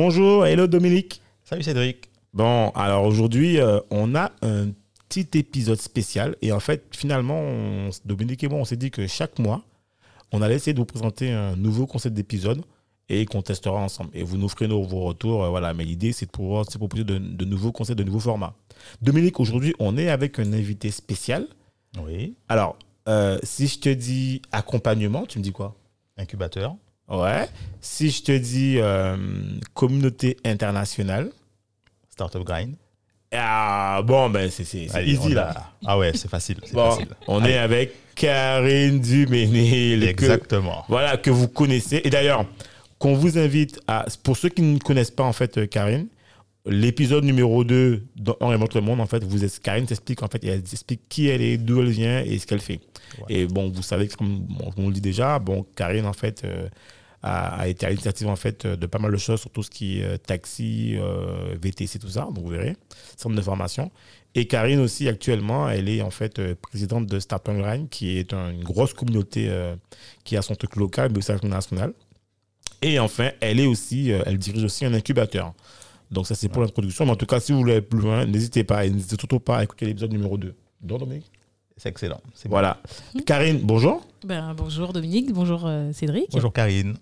Bonjour, hello Dominique. Salut Cédric. Bon, alors aujourd'hui, euh, on a un petit épisode spécial. Et en fait, finalement, on- Dominique et moi, on s'est dit que chaque mois, on allait essayer de vous présenter un nouveau concept d'épisode et qu'on testera ensemble. Et vous nous ferez nos, vos retours. euh, voilà, mais l'idée, c'est de pouvoir se proposer de, de nouveaux concepts, de nouveaux formats. Dominique, aujourd'hui, on est avec un invité spécial. Oui. Alors, euh, si je te dis accompagnement, tu me dis quoi? Incubateur. Ouais. Si je te dis euh, communauté internationale, Startup Grind. ah, bon, ben c'est easy là. a- Ah ouais, c'est facile. Bon, facile. on Allez. est avec Karine Duménil. que- Exactement. voilà, que vous connaissez. Et d'ailleurs, qu'on vous invite à. Pour ceux qui ne connaissent pas, en fait, euh, Karine, l'épisode numéro 2 dans On remonte le monde, en fait, vous, Karine t'explique, en fait, elle explique qui elle est, d'où elle vient et ce qu'elle fait. Ouais. Et bon, vous savez, comme on le dit déjà, bon, Karine, en fait, euh, a, a été à l'initiative, en fait, de pas mal de choses sur tout ce qui est euh, taxi, euh, VTC, tout ça. Donc, vous verrez, centre de formation. Et Karine aussi, actuellement, elle est en fait euh, présidente de Startup Grind, qui est un- une grosse communauté euh, qui a son truc local, mais aussi national. Et enfin, elle est aussi, euh, elle dirige aussi un incubateur. Donc ça, c'est pour l'introduction. Mais en tout cas, si vous voulez aller plus loin, n'hésitez pas. Et n'hésitez surtout pas à écouter l'épisode numéro 2. Donc, Dominique C'est excellent. C'est Voilà. Karine, bonjour. Ben, bonjour Dominique, bonjour euh, Cédric. bon. Bonjour Karine.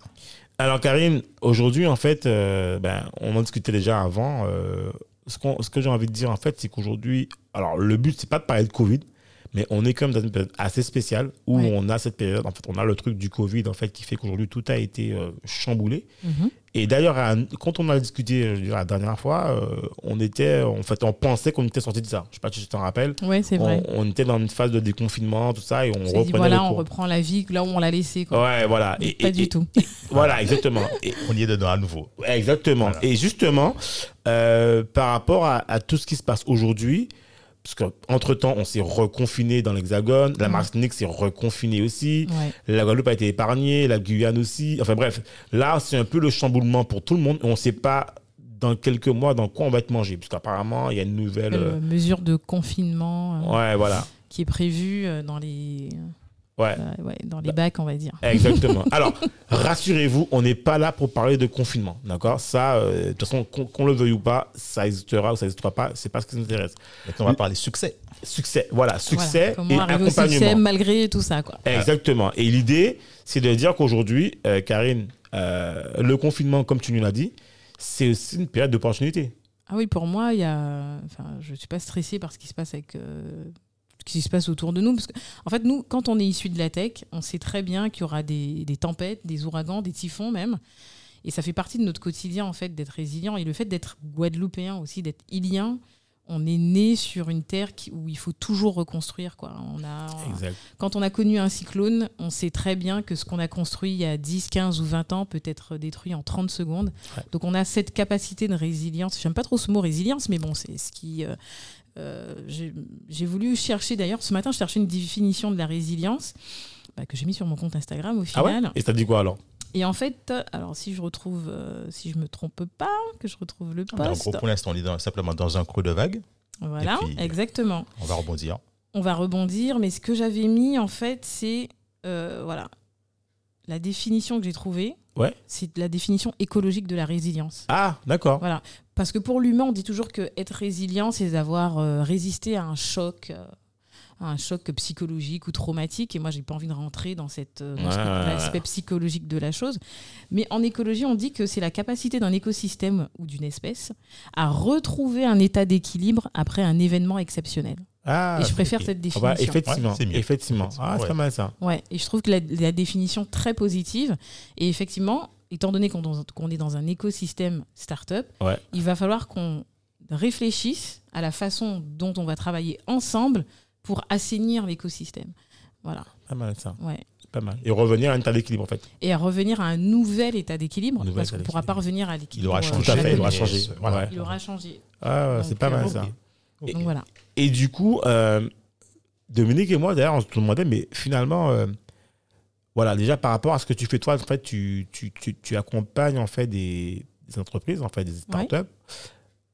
Alors, Karine, aujourd'hui, en fait, euh, ben, on en discutait déjà avant. euh, ce, qu'on- ce que j'ai envie de dire, en fait, c'est qu'aujourd'hui, alors, le but, c'est pas de parler de Covid, mais on est quand même dans une période assez spéciale où Ouais. on a cette période, en fait, on a le truc du Covid, en fait, qui fait qu'aujourd'hui, tout a été euh, chamboulé. Mhm. Et d'ailleurs, quand on a discuté je veux dire, la dernière fois, euh, on était, en fait, on pensait qu'on était sorti de ça. Je sais pas si tu t'en rappelles. Ouais, c'est vrai. On, on était dans une phase de déconfinement, tout ça, et on reprenait dit, voilà, on reprend la vie là où on l'a laissé. Quoi. Ouais, voilà. Et, Pas et- du et- tout. Voilà, exactement. Et, On y est dedans à nouveau. Exactement. Voilà. Et justement, euh, par rapport à, à tout ce qui se passe aujourd'hui, parce qu'entre-temps, on s'est reconfiné dans l'Hexagone, la. Martinique s'est reconfinée aussi, Ouais. la Guadeloupe a été épargnée, la Guyane aussi. Enfin bref, là, c'est un peu le chamboulement pour tout le monde. On ne sait pas dans quelques mois dans quoi on va être mangé, parce qu'apparemment, il y a une nouvelle... Euh, mesure de confinement euh, Ouais, voilà. qui est prévue euh, dans les, Ouais. euh, ouais, dans les bacs, on va dire. Exactement. Alors, rassurez-vous, on n'est pas là pour parler de confinement, d'accord? Ça, euh, de toute façon, qu'on le veuille ou pas, ça existera ou ça n'existera pas, c'est pas ce qui nous intéresse. Maintenant, on va parler succès. Succès, voilà, succès Voilà. Comment et arriver au succès accompagnement. malgré tout ça. Quoi. Exactement. Et l'idée, c'est de dire qu'aujourd'hui, euh, Karine, euh, le confinement, comme tu nous l'as dit, c'est aussi une période d'opportunité. Ah oui, pour moi, il y a... enfin, je ne suis pas stressée par ce qui se passe avec... qui se passe autour de nous. Parce que, en fait, nous, quand on est issu de la tech, on sait très bien qu'il y aura des, des tempêtes, des ouragans, des typhons même. Et ça fait partie de notre quotidien, en fait, d'être résilient. Et le fait d'être guadeloupéen aussi, d'être ilien, on est né sur une terre qui- où il faut toujours reconstruire. Quoi. On a, Exact. quand on a connu un cyclone, on sait très bien que ce qu'on a construit il y a 10, 15 ou 20 ans peut être détruit en 30 secondes. Ouais. Donc on a cette capacité de résilience. J'aime pas trop ce mot résilience, mais bon, c'est ce qui... euh, euh, j'ai voulu chercher, d'ailleurs, ce matin, je cherchais une définition de la résilience bah, que j'ai mis sur mon compte Instagram au Ah ouais final. Et ça dit quoi alors? Et en fait, alors si je retrouve, euh, si je me trompe pas, que je retrouve le En post. gros, pour l'instant, on est dans- simplement dans un creux de vague. Voilà, puis- exactement. On va rebondir. on va rebondir, mais ce que j'avais mis en fait, c'est euh, voilà la définition que j'ai trouvée. Ouais. C'est la définition écologique de la résilience. Ah, d'accord. Voilà, parce que pour l'humain, on dit toujours que être résilient, c'est d'avoir euh, résisté à un choc. euh, à un choc psychologique ou traumatique et moi j'ai pas envie de rentrer dans cette euh, Ouais, l'aspect psychologique de la chose mais en écologie on dit que c'est la capacité d'un écosystème ou d'une espèce à retrouver un état d'équilibre après un événement exceptionnel Ah, et je préfère cette Ah définition bah, effectivement, Ouais, c'est mieux. effectivement. Ah, c'est Ouais. pas mal ça. Ouais, et je trouve que la, la définition très positive. Et effectivement, étant donné qu'on est dans un écosystème startup, Ouais. il va falloir qu'on réfléchisse à la façon dont on va travailler ensemble pour assainir l'écosystème. Voilà. Pas mal ça. Ouais. Pas mal. Et revenir à un état d'équilibre, en fait. et à revenir à un nouvel état d'équilibre, parce qu'on ne pourra pas revenir à Il l'équilibre. aura euh, changé. Tout à fait, il aura changé. euh, voilà. Ouais. Il aura changé. Ah, c'est pas mal euh, ça. ok. Donc voilà. Et du coup, euh, Dominique et moi, d'ailleurs, on se demandait, mais finalement, euh, voilà, déjà par rapport à ce que tu fais toi, en fait, tu, tu, tu, tu accompagnes en fait des, des entreprises, en fait, des startups.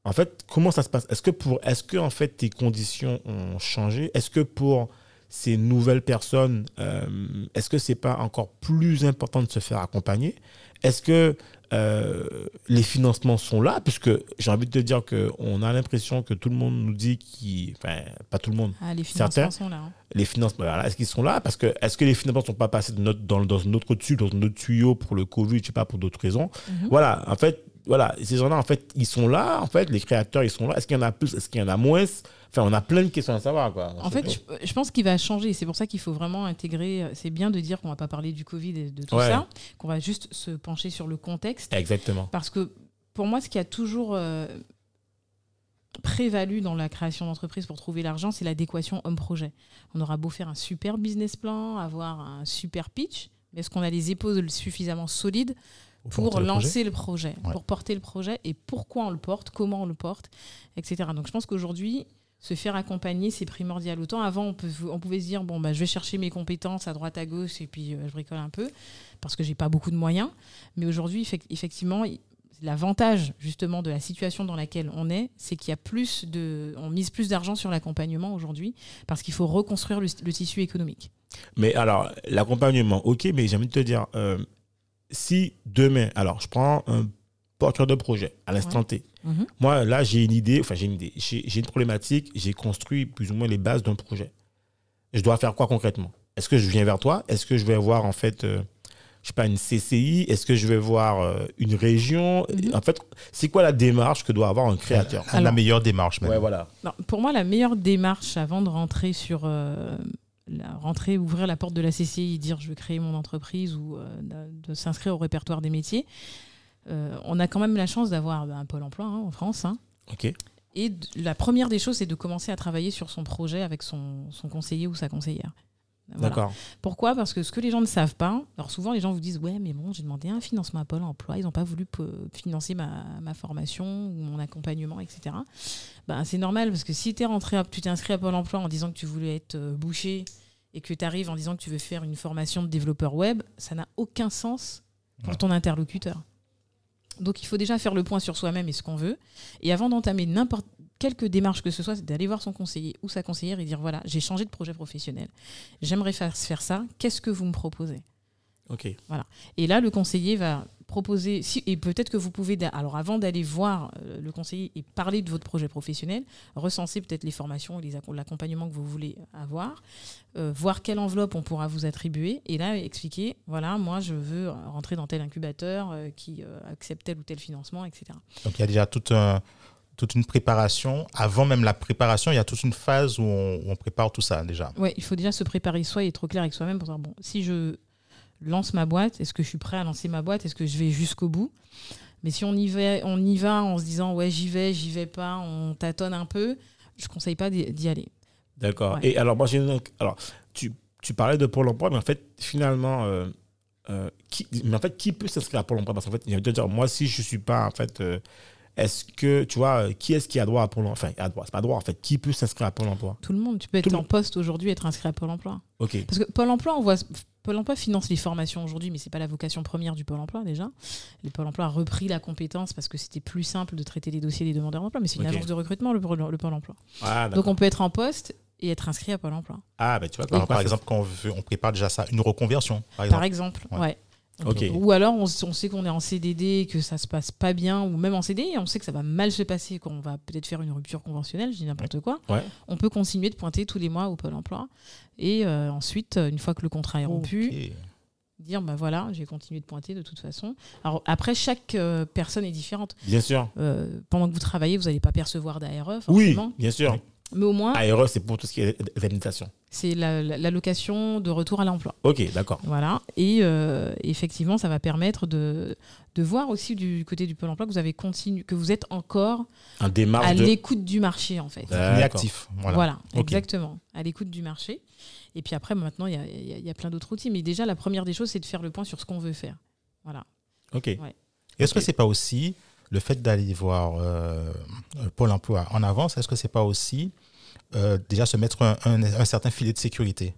En fait, comment ça se passe? Est-ce que pour, est-ce que en fait tes conditions ont changé? Est-ce que pour ces nouvelles personnes, euh, est-ce que c'est pas encore plus important de se faire accompagner? Est-ce que euh, les financements sont là Puisque j'ai envie de te dire que on a l'impression que tout le monde nous dit qu'il, enfin, pas tout le monde, Ah, les Certains- financements sont là. hein. les financements, voilà, est-ce qu'ils sont là? Parce que est-ce que les financements ne sont pas passés de notre- dans, dans notre tube, dans notre tuyau pour le Covid, je sais pas, pour d'autres raisons? Mhm. Voilà, en fait, voilà, ces gens-là, en fait, ils sont là, en fait, les créateurs, ils sont là. Est-ce qu'il y en a plus Est-ce qu'il y en a moins? Enfin, on a plein de questions à savoir, quoi. En fait, je, je pense qu'il va changer. C'est pour ça qu'il faut vraiment intégrer. C'est bien de dire qu'on va pas parler du Covid et de tout Ouais. ça, qu'on va juste se pencher sur le contexte. Exactement. Parce que pour moi, ce qui a toujours euh, prévalu dans la création d'entreprise pour trouver l'argent, c'est l'adéquation homme-projet. On aura beau faire un super business plan, avoir un super pitch, mais est-ce qu'on a les épaules suffisamment solides pour porter le projet. lancer le projet, Ouais. pour porter le projet et pourquoi on le porte, comment on le porte, etc. Donc je pense qu'aujourd'hui, se faire accompagner, c'est primordial. Autant avant, on, peut, on pouvait se dire, bon, bah, je vais chercher mes compétences à droite, à gauche, et puis euh, je bricole un peu, parce que j'ai pas beaucoup de moyens. Mais aujourd'hui, effec- effectivement, l'avantage justement de la situation dans laquelle on est, c'est qu'il y a plus de, on mise plus d'argent sur l'accompagnement aujourd'hui, parce qu'il faut reconstruire le, le tissu économique. Mais alors, l'accompagnement, ok, mais j'ai envie de te dire, euh, si demain, alors, je prends un porteur de projet à l'instant Ouais. T. Mhm. Moi, là, j'ai une idée, enfin, j'ai une idée, j'ai une problématique, j'ai construit plus ou moins les bases d'un projet. Je dois faire quoi concrètement? Est-ce que je viens vers toi? Est-ce que je vais voir, en fait, euh, je sais pas, une CCI Est-ce que je vais voir euh, une région? Mhm. En fait, c'est quoi la démarche que doit avoir un créateur? La meilleure démarche, même. Ouais, voilà. Non, pour moi, la meilleure démarche avant de rentrer sur euh, la rentrer, ouvrir la porte de la CCI, dire je veux créer mon entreprise ou euh, de, s'inscrire au répertoire des métiers, euh, on a quand même la chance d'avoir bah, un pôle emploi hein, en France. hein. Et la première des choses, c'est de commencer à travailler sur son projet avec son, son conseiller ou sa conseillère. Voilà. D'accord. Pourquoi? Parce que ce que les gens ne savent pas, alors souvent les gens vous disent Ouais, mais bon, j'ai demandé un financement à Pôle emploi, ils n'ont pas voulu financer ma, ma formation ou mon accompagnement, etc. Ben, c'est normal parce que si es rentré à- tu t'es inscrit à Pôle emploi en disant que tu voulais être euh, boucher et que tu arrives en disant que tu veux faire une formation de développeur web, ça n'a aucun sens pour Ouais. ton interlocuteur. Donc il faut déjà faire le point sur soi-même et ce qu'on veut. Et avant d'entamer n'importe quelque démarche que ce soit, c'est d'aller voir son conseiller ou sa conseillère et dire voilà, j'ai changé de projet professionnel. J'aimerais faire, faire ça. Qu'est-ce que vous me proposez? Ok. Et là, le conseiller va proposer, si, et peut-être que vous pouvez, alors avant d'aller voir euh, le conseiller et parler de votre projet professionnel, recenser peut-être les formations et l'accompagnement que vous voulez avoir, euh, voir quelle enveloppe on pourra vous attribuer, et là expliquer, voilà, moi je veux rentrer dans tel incubateur euh, qui euh, accepte tel ou tel financement, etc. Donc il y a déjà toute, un- toute une préparation. Avant même la préparation, il y a toute une phase où on, où on prépare tout ça déjà. Ouais, il faut déjà se préparer soi et être clair avec soi-même pour dire bon, si je lance ma boîte, est-ce que je suis prêt à lancer ma boîte Est-ce que je vais jusqu'au bout? Mais si on y va, on y va en se disant ouais j'y vais, j'y vais pas, on tâtonne un peu, je conseille pas d'y aller. D'accord. Ouais. Et alors, moi, j'ai une- alors, tu, tu parlais de Pôle emploi, mais en fait, finalement, euh, euh, qui, mais en fait, qui peut s'inscrire à Pôle emploi? Parce qu'en fait, il de dire, moi, si je suis pas, en fait, euh, est-ce que, tu vois, qui est-ce qui a droit à Pôle emploi Enfin, a droit, c'est pas droit, en fait. Qui peut s'inscrire à Pôle emploi? Tout le monde, tu peux être Tout en poste aujourd'hui, être inscrit à Pôle Emploi. Ok. Parce que Pôle Emploi, on voit Pôle Emploi finance les formations aujourd'hui, mais c'est pas la vocation première du Pôle Emploi déjà. Le Pôle Emploi a repris la compétence parce que c'était plus simple de traiter les dossiers des demandeurs d'emploi, mais c'est une agence de recrutement le, Pôle- le Pôle Emploi. Ah, Donc on peut être en poste et être inscrit à Pôle Emploi. Ah, ben, tu vois, Par, par exemple, quand on, veut, on prépare déjà ça, une reconversion, par Par exemple. exemple, Ouais. Ok. Ou alors on, sait qu'on est en CDD et que ça se passe pas bien, ou même en CDI, on sait que ça va mal se passer, qu'on va peut-être faire une rupture conventionnelle, je dis n'importe quoi. Ouais. On peut continuer de pointer tous les mois au Pôle emploi. Et euh, ensuite, une fois que le contrat est rompu, dire bah voilà, j'ai continué de pointer de toute façon. Alors après, chaque euh, personne est différente. Bien sûr. Euh, pendant que vous travaillez, vous n'allez pas percevoir d'ARE, Oui, bien sûr. Mais au moins, ARE, c'est pour tout ce qui est indemnisation. c'est la- la- l'allocation de retour à l'emploi. Ok, d'accord. Voilà. Et euh, effectivement, ça va permettre de, de voir aussi du côté du Pôle emploi que vous avez continué, que vous êtes encore Un démarche à de. l'écoute du marché, en fait. On est D'accord. actif. Voilà. Voilà, exactement. À l'écoute du marché. Et puis après, maintenant, il y a, il y a- il y a plein d'autres outils. Mais déjà, la première des choses, c'est de faire le point sur ce qu'on veut faire. Voilà. Ok. Est-ce que Ok. c'est pas aussi le fait d'aller voir euh, Pôle emploi en avance Est-ce que c'est pas aussi euh, déjà se mettre un, un- un certain filet de sécurité?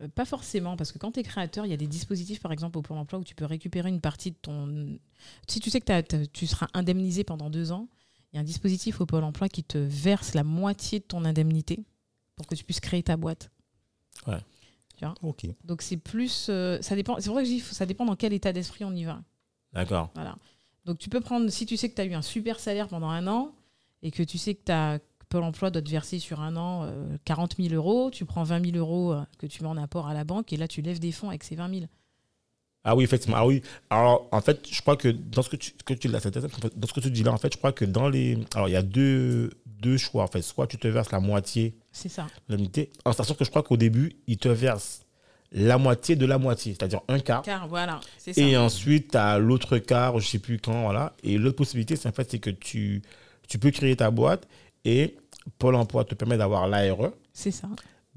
Euh, Pas forcément, parce que quand tu es créateur, il y a des dispositifs, par exemple, au Pôle emploi, où tu peux récupérer une partie de ton. Si tu sais que tu seras indemnisé pendant deux ans, il y a un dispositif au Pôle emploi qui te verse la moitié de ton indemnité pour que tu puisses créer ta boîte. Ok. Donc c'est plus. euh, ça dépend. C'est pour ça que je dis ça dépend dans quel état d'esprit on y va. D'accord. Voilà. Donc tu peux prendre, si tu sais que tu as eu un super salaire pendant un an et que tu sais que ta Pôle emploi doit te verser sur un an euh, 40 000 euros, tu prends 20 000 euros euh, que tu mets en apport à la banque et là tu lèves des fonds avec ces 20 000. Ah oui, effectivement. Ah oui. Alors, en fait, je crois que dans ce que tu, que tu, dans ce que dis là, en fait, je crois que dans les. Alors, il y a deux, deux choix, en fait. Soit tu te verses la moitié C'est ça. l'indemnité, en sachant que je crois qu'au début, ils te versent la moitié de la moitié, c'est-à-dire un quart. Car voilà, c'est ça. Et ensuite, tu as l'autre quart, je sais plus quand, voilà. Et l'autre possibilité, c'est en fait, c'est que tu, tu peux créer ta boîte et Pôle emploi te permet d'avoir l'ARE. C'est ça.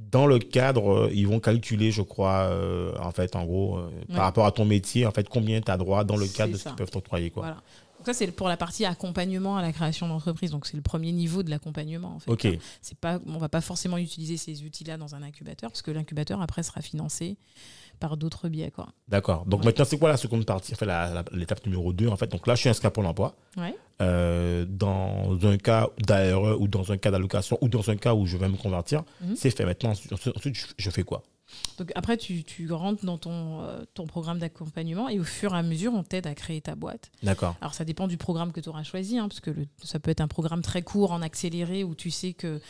Dans le cadre, euh, ils vont calculer, je crois, euh, en fait, en gros, euh, Ouais. par rapport à ton métier, en fait, combien tu as droit dans le cadre de ce qu'ils peuvent t'octroyer, quoi. Voilà. Donc ça c'est pour la partie accompagnement à la création d'entreprise. Donc c'est le premier niveau de l'accompagnement en fait. Ok, C'est pas, on va pas forcément utiliser ces outils-là dans un incubateur parce que l'incubateur après sera financé par d'autres biais quoi. d'accord. Donc Ouais. maintenant, c'est quoi la seconde partie, en fait, la- la- l'étape numéro 2, en fait? Donc là, je suis inscrit à Pôle emploi. Ouais. Euh, dans un cas d'ARE ou dans un cas d'allocation ou dans un cas où je vais me convertir, Mhm. c'est fait. Maintenant, ensuite, ensuite, je- je fais quoi? Donc après, tu, tu rentres dans ton, euh, ton programme d'accompagnement et au fur et à mesure, on t'aide à créer ta boîte. D'accord. Alors ça dépend du programme que tu auras choisi, hein, parce que le- ça peut être un programme très court, en accéléré, où tu sais que...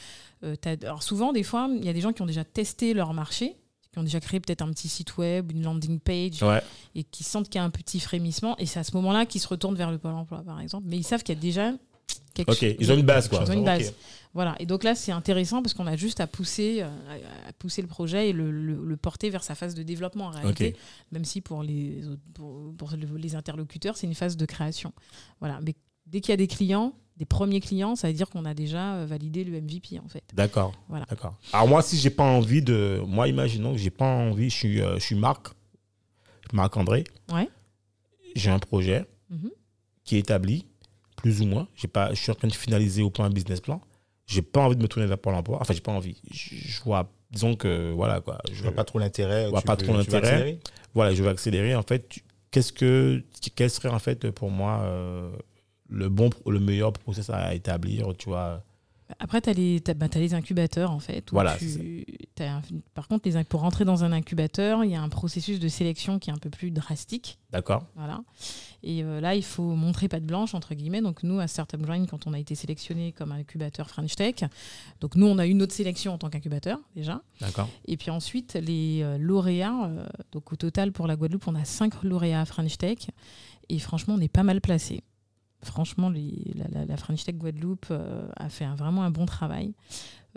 euh, t'as- Alors souvent, des fois, il y a des gens qui ont déjà testé leur marché, qui ont déjà créé peut-être un petit site web, une landing page, Ouais. et qui sentent qu'il y a un petit frémissement, et c'est à ce moment-là qu'ils se retournent vers le Pôle emploi, par exemple. Mais ils savent qu'il y a déjà quelque chose. ils ont une base, quoi. Ils ont une base. Voilà. Et donc là, c'est intéressant parce qu'on a juste à pousser, euh, à- pousser le projet et le, le- le porter vers sa phase de développement en réalité. Même si pour les, autres- pour, pour le- les interlocuteurs, c'est une phase de création. Voilà. Mais dès qu'il y a des clients, des premiers clients, ça veut dire qu'on a déjà euh, validé le MVP en fait. D'accord. Voilà. D'accord. Alors moi, si j'ai pas envie de, moi, imaginons que j'ai pas envie, je suis, euh, je suis Marc, Marc André. Ouais. J'ai un projet Mhm. qui est établi, plus ou moins. J'ai pas, je suis en train de finaliser au point un business plan. J'ai pas envie de me tourner vers Pôle Emploi. Enfin, j'ai pas envie. Je, je vois, disons que voilà quoi. Je vois pas trop l'intérêt. vois tu pas veux- trop l'intérêt. accélérer? Voilà, je vais accélérer. En fait, qu'est-ce que, quel serait en fait pour moi euh, le bon, le meilleur process à établir, tu vois Après, tu as, les t'as- bah, t'as les incubateurs, en fait. Voilà, tu- par contre, les, pour rentrer dans un incubateur, il y a un processus de sélection qui est un peu plus drastique. D'accord. Voilà. Et euh, là, il faut montrer patte blanche, entre guillemets. Donc, nous, à Startup Grind, quand on a été sélectionné comme incubateur French Tech, donc nous, on a eu une autre sélection en tant qu'incubateur, déjà. D'accord. Et puis ensuite, les euh, lauréats, euh, donc au total pour la Guadeloupe, on a cinq lauréats French Tech. Et franchement, on est pas mal placé. Franchement, les- la, la- la French Tech Guadeloupe euh, a fait un- vraiment un bon travail.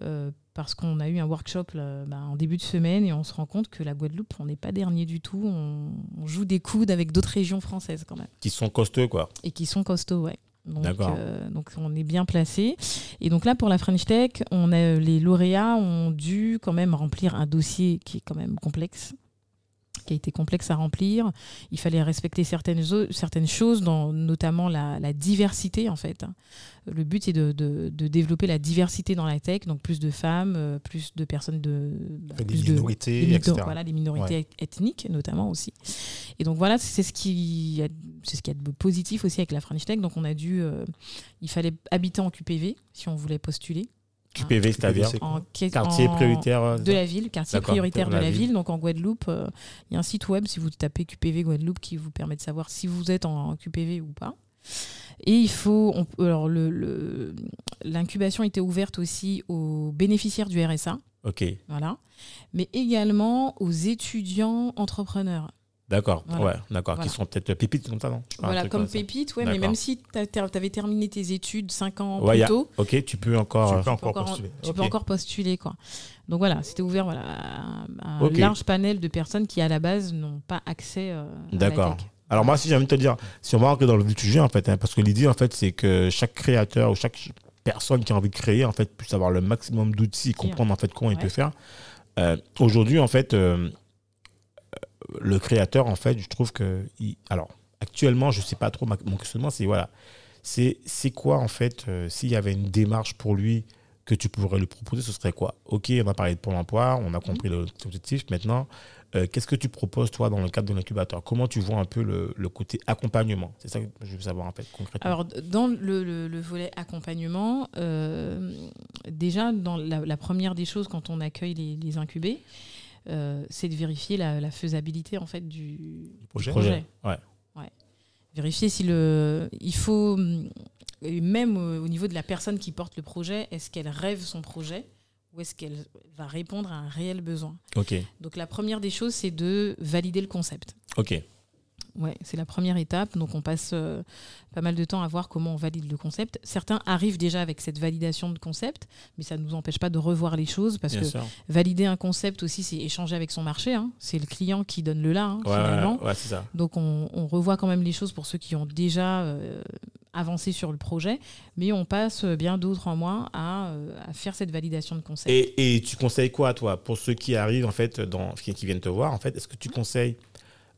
euh, parce qu'on a eu un workshop là, bah, en début de semaine et on se rend compte que la Guadeloupe, on n'est pas dernier du tout. On, on joue des coudes avec d'autres régions françaises quand même Qui sont costauds, quoi. et qui sont costauds, ouais. Donc, D'accord. euh, donc on est bien placé. Et donc là, pour la French Tech, on a, les lauréats ont dû quand même remplir un dossier qui est quand même complexe qui a été complexe à remplir. Il fallait respecter certaines, choses, dans, notamment la, la diversité en fait. Le but est de, de- de développer la diversité dans la tech, donc plus de femmes, euh, plus de personnes de... bah, Des de- minorités, des minor- etc. Voilà, des minorités ethniques notamment aussi. Et donc voilà, c'est ce qui c'est ce qu'il y a de positif aussi avec la French Tech. Donc on a dû, euh, il fallait habiter en QPV si on voulait postuler. QPV, c'est-à-dire c'est quoi En quai- quartier en- prioritaire euh, de la ville, quartier prioritaire de la, la ville. ville. Donc en Guadeloupe, euh, il y a un site web si vous tapez QPV Guadeloupe qui vous permet de savoir si vous êtes en, en QPV ou pas. Et il faut, on- alors le- le- l'incubation était ouverte aussi aux bénéficiaires du RSA, Ok. voilà, mais également aux étudiants entrepreneurs. D'accord, Voilà. ouais, d'accord. Voilà. Qui sont peut-être pépites comme ça, non Voilà, comme ça. pépite, ouais, mais même si tu avais terminé tes études 5 ans Ouais, plus a- tôt, Ok, tu peux encore. Tu euh, peux encore postuler. tu peux encore postuler. Quoi. Donc voilà, c'était ouvert voilà, à un large panel de personnes qui, à la base, n'ont pas accès euh, à la D'accord. Alors moi, si j'ai envie de te dire, si on va rentrer dans le sujet, en fait, hein, parce que l'idée, en fait, c'est que chaque créateur ou chaque personne qui a envie de créer, en fait, puisse avoir le maximum d'outils, comprendre en fait comment il Ouais. peut faire. Euh, Aujourd'hui, en fait, euh, le créateur, en fait, je trouve que, il- alors, actuellement, je sais pas trop. ma- Mon questionnement, c'est voilà, c'est quoi en fait, euh, s'il y avait une démarche pour lui que tu pourrais lui proposer, ce serait quoi? Ok, on a parlé de Pôle Emploi, on a compris le- l'objectif. Maintenant, euh, qu'est-ce que tu proposes toi dans le cadre de l'incubateur? Comment tu vois un peu le, le côté accompagnement? C'est ça que je veux savoir en fait concrètement. Alors, dans le, le- le volet accompagnement, euh, déjà, dans la, première des choses quand on accueille les, incubés, c'est de vérifier la, la faisabilité en fait du, du projet. projet. Ouais. Vérifier si le. Il faut. et Même au au niveau de la personne qui porte le projet, est-ce qu'elle rêve son projet ou est-ce qu'elle va répondre à un réel besoin? Ok, Donc la première des choses, c'est de valider le concept. ok, Ouais, c'est la première étape. Donc on passe euh, pas mal de temps à voir comment on valide le concept. Certains arrivent déjà avec cette validation de concept, mais ça ne nous empêche pas de revoir les choses parce bien que sûr. valider un concept aussi, c'est échanger avec son marché. hein. C'est le client qui donne le là, hein, Ouais, finalement. ouais, ouais, c'est ça. Donc on, on revoit quand même les choses pour ceux qui ont déjà euh, avancé sur le projet, mais on passe bien d'autres en moins à, euh, à faire cette validation de concept. Et, et tu conseilles quoi, toi, pour ceux qui arrivent, en fait, dans, qui, qui viennent te voir, en fait, est-ce que tu conseilles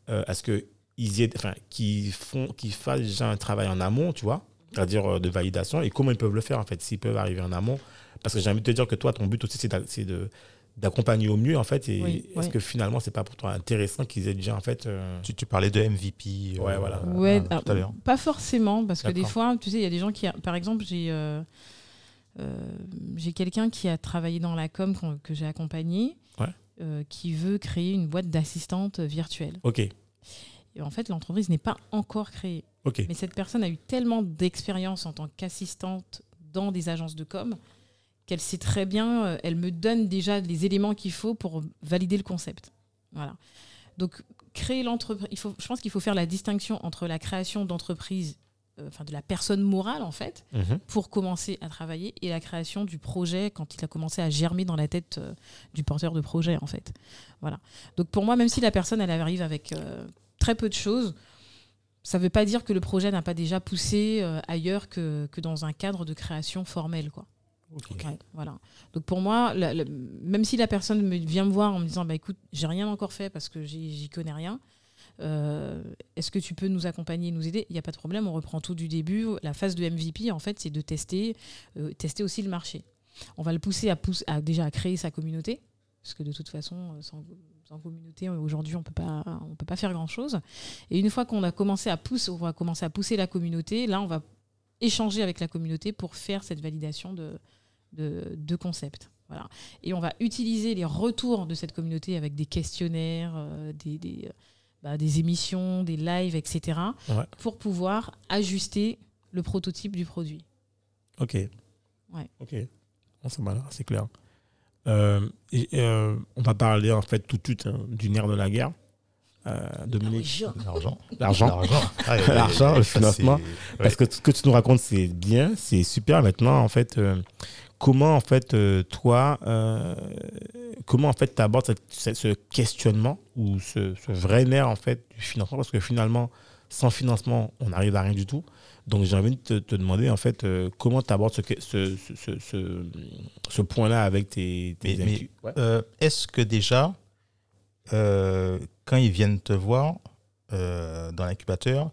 euh, à ce que ils y aient- enfin, qu'ils font, qu'ils fassent déjà un travail en amont, tu vois, c'est-à-dire euh, de validation, et comment ils peuvent le faire, en fait, s'ils peuvent arriver en amont, parce que j'ai envie de te dire que toi, ton but aussi, c'est de d'accompagner au mieux, en fait, et Oui, est-ce oui. que finalement, c'est pas pour toi intéressant qu'ils aient déjà, en fait, euh, Tu, tu parlais de MVP. euh, Ouais, voilà. Ouais, ah, tout à l'heure. alors, pas forcément, parce que des fois, tu sais, il y a des gens qui, a- par exemple, j'ai euh, euh, j'ai quelqu'un qui a travaillé dans la com que j'ai accompagné, Ouais. euh, qui veut créer une boîte d'assistante virtuelle. ok, Et en fait, l'entreprise n'est pas encore créée. Mais cette personne a eu tellement d'expérience en tant qu'assistante dans des agences de com qu'elle sait très bien, euh, elle me donne déjà les éléments qu'il faut pour valider le concept. Voilà. Donc, créer l'entreprise, il faut, je pense qu'il faut faire la distinction entre la création d'entreprise, euh, enfin de la personne morale en fait, Mhm. pour commencer à travailler, et la création du projet quand il a commencé à germer dans la tête euh, du porteur de projet en fait. Voilà. Donc pour moi, même si la personne elle arrive avec euh, très peu de choses, ça ne veut pas dire que le projet n'a pas déjà poussé euh, ailleurs que, que dans un cadre de création formelle. Quoi. Ouais, voilà. Donc pour moi, la- la- même si la personne me, vient me voir en me disant bah, écoute, j'ai rien encore fait parce que j'y connais rien, euh, est-ce que tu peux nous accompagner, nous aider? Il n'y a pas de problème, on reprend tout du début. La phase de MVP, en fait, c'est de tester, euh, tester aussi le marché. On va le pousser à, déjà à créer sa communauté, parce que de toute façon, sans, sans communauté, aujourd'hui, on peut pas, on peut pas faire grand-chose. Et une fois qu'on a commencé à pousser, on va commencer à pousser la communauté, là, on va échanger avec la communauté pour faire cette validation de, de, de concept. Voilà. Et on va utiliser les retours de cette communauté avec des questionnaires, euh, des, des, euh, bah, des émissions, des lives, etc., Ouais. pour pouvoir ajuster le prototype du produit. Ok. Ouais. Ok. L'air assez clair. Euh, et, euh, on va parler en fait tout de suite hein, du nerf de la guerre. Euh, Dominique, L'argent. l'argent. L'argent. Ah, le ça, financement. Parce que ce que tu nous racontes, c'est bien, c'est super. Maintenant, en fait, euh, comment en fait euh, toi, euh, comment en fait tu abordes ce questionnement ou ce, ce vrai nerf en fait du financement? Parce que finalement, sans financement, on n'arrive à rien du tout. Donc j'ai envie de te, te demander en fait euh, comment tu abordes ce, que- ce, ce, ce, ce- ce point-là avec tes, tes Mais- mais- incu- Ouais. Euh, Est-ce que déjà, euh, quand ils viennent te voir euh, dans l'incubateur,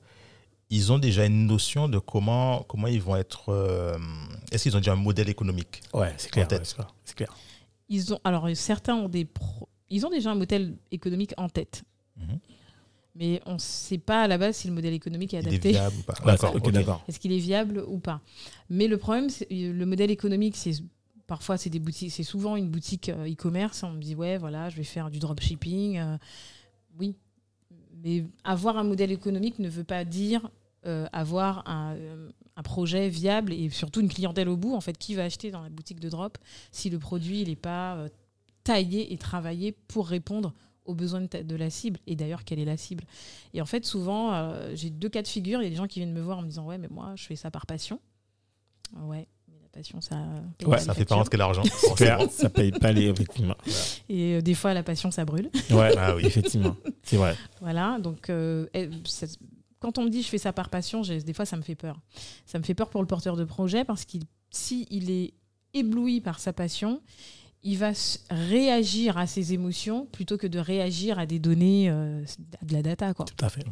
ils ont déjà une notion de comment, comment ils vont être. euh, Est-ce qu'ils ont déjà un modèle économique Ouais, c'est clair. tête? ouais, c'est clair. Ils ont, alors, certains ont des pro- ils ont déjà un modèle économique en tête. Mhm. Mais on ne sait pas à la base si le modèle économique est Il est adapté. viable ou pas D'accord, d'accord. Est-ce qu'il est viable ou pas? Mais le problème, c'est- le modèle économique, c'est parfois c'est des boutiques, c'est souvent une boutique euh, e-commerce. On me dit ouais, voilà, je vais faire du dropshipping. euh, oui, mais avoir un modèle économique ne veut pas dire euh, avoir un, euh, un projet viable et surtout une clientèle au bout. En fait, qui va acheter dans la boutique de drop si le produit il n'est pas euh, taillé et travaillé pour répondre aux besoins de, ta- de la cible et d'ailleurs quelle est la cible. Et en fait, souvent, euh, j'ai deux cas de figure. Il y a des gens qui viennent me voir en me disant Ouais, mais moi, je fais ça par passion. Ouais, mais la passion, ça. paye Ouais, pas les Ça fait pas rentrer l'argent. Ça paye pas les. Effectivement. Et euh, des fois, la passion, ça brûle. Ouais, Ah oui. effectivement. C'est vrai. Voilà, donc euh, eh, ça- quand on me dit je fais ça par passion, des fois ça me fait peur. Ça me fait peur pour le porteur de projet parce qu'il si il est ébloui par sa passion, il va réagir à ses émotions plutôt que de réagir à des données, euh, à de la data. Quoi. Tout à fait.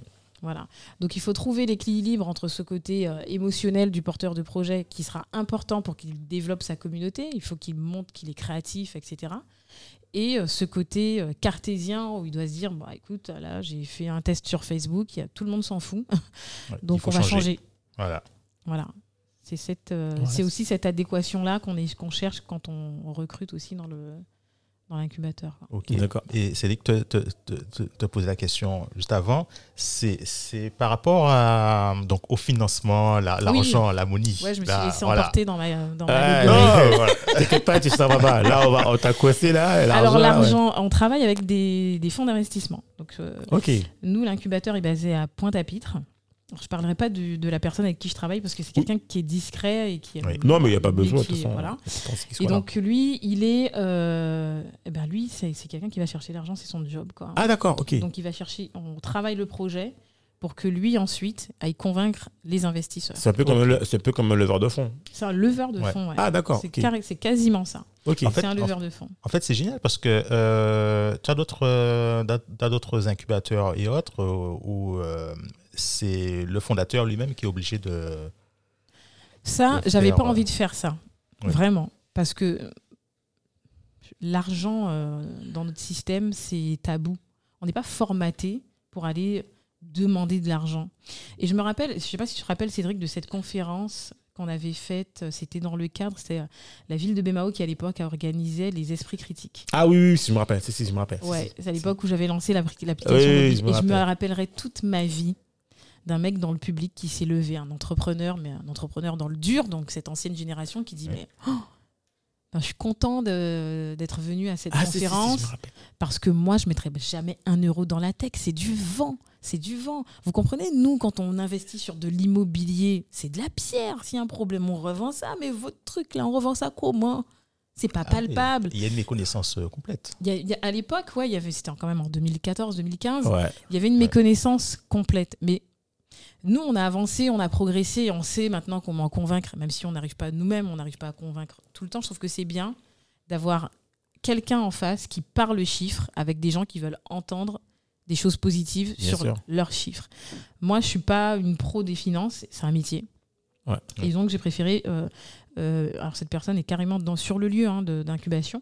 Voilà. Donc il faut trouver l'équilibre entre ce côté euh, émotionnel du porteur de projet qui sera important pour qu'il développe sa communauté, il faut qu'il montre qu'il est créatif, etc. Et euh, ce côté euh, cartésien où il doit se dire, bah, écoute, là j'ai fait un test sur Facebook, il y a, tout le monde s'en fout, Ouais, donc on va changer. Voilà. Voilà. C'est cette, euh, Ouais, c'est aussi cette adéquation-là qu'on est- qu'on cherche quand on, on recrute aussi dans le dans l'incubateur. Ok. D'accord. Et Cédric te, te, te, te- te posait la question juste avant. C'est c'est par rapport à, donc, au financement, la- l'argent, la money. Ouais, je me suis la- laissé voilà. emporter dans ma, dans ma Ouais, allégorie. non, voilà. T'inquiète pas, tu s'en vas pas. Là, on, va, on t'a coincé là. Alors là, ouais. l'argent, on travaille avec des, des fonds d'investissement. Donc euh, Ok. nous, l'incubateur est basé à Pointe-à-Pitre. Alors, je parlerai pas du- de la personne avec qui je travaille parce que c'est quelqu'un qui est discret et qui est Oui. Non, mais il n'y a pas besoin. De toute façon, voilà. Et là. donc lui, il est, euh, eh ben lui, c'est c'est quelqu'un qui va chercher l'argent, c'est son job quoi. Ah, d'accord, ok. Donc il va chercher, on travaille le projet pour que lui ensuite aille convaincre les investisseurs. C'est un, peu comme le- c'est un peu comme un leveur de fonds. C'est un leveur de Ouais. fonds. ouais. Ah, d'accord. C'est quasiment ça. Ok. En fait, C'est un en- leveur de fonds. En fait, c'est génial parce que euh, tu as d'autres euh, d'autres incubateurs et autres euh, où c'est le fondateur lui-même qui est obligé de. Ça, j'avais pas euh, envie de faire ça. Vraiment. Parce que l'argent euh, dans notre système, c'est tabou. On n'est pas formaté pour aller demander de l'argent. Et je me rappelle, je sais pas si tu te rappelles, Cédric, de cette conférence qu'on avait faite, euh, c'était dans le cadre, c'était euh, la ville de Bémao qui à l'époque a organisé les esprits critiques. Ah oui, oui, si je me rappelle. Si, si, je me rappelle. Ouais, c'est à l'époque où j'avais lancé l'appli- l'application Oui, je me et je me rappelle. rappellerai toute ma vie d'un mec dans le public qui s'est levé, un entrepreneur, mais un entrepreneur dans le dur, donc cette ancienne génération qui dit Ouais. mais oh, ben, je suis content d'être venu à cette Ah, si, si, si, conférence parce que moi je mettrais jamais un euro dans la tech, c'est du vent, c'est du vent. Vous comprenez Nous quand on investit sur de l'immobilier, c'est de la pierre. S'il y a un problème, on revend ça, mais votre truc là, on revend ça comment C'est pas Ah palpable. Il y a une méconnaissance euh, complète. Y a- y a- à l'époque, ouais, il y avait, c'était quand même en 2014-2015, Ouais. il y avait une Ouais. méconnaissance complète. Mais nous, on a avancé, on a progressé, on sait maintenant comment convaincre, même si on n'arrive pas nous-mêmes, on n'arrive pas à convaincre tout le temps. Je trouve que c'est bien d'avoir quelqu'un en face qui parle chiffres avec des gens qui veulent entendre des choses positives Bien sur leurs chiffres. Moi, je suis pas une pro des finances, c'est un métier. Ouais. Et donc, j'ai préféré. euh, euh, alors, cette personne est carrément dans, sur le lieu hein, d'incubation.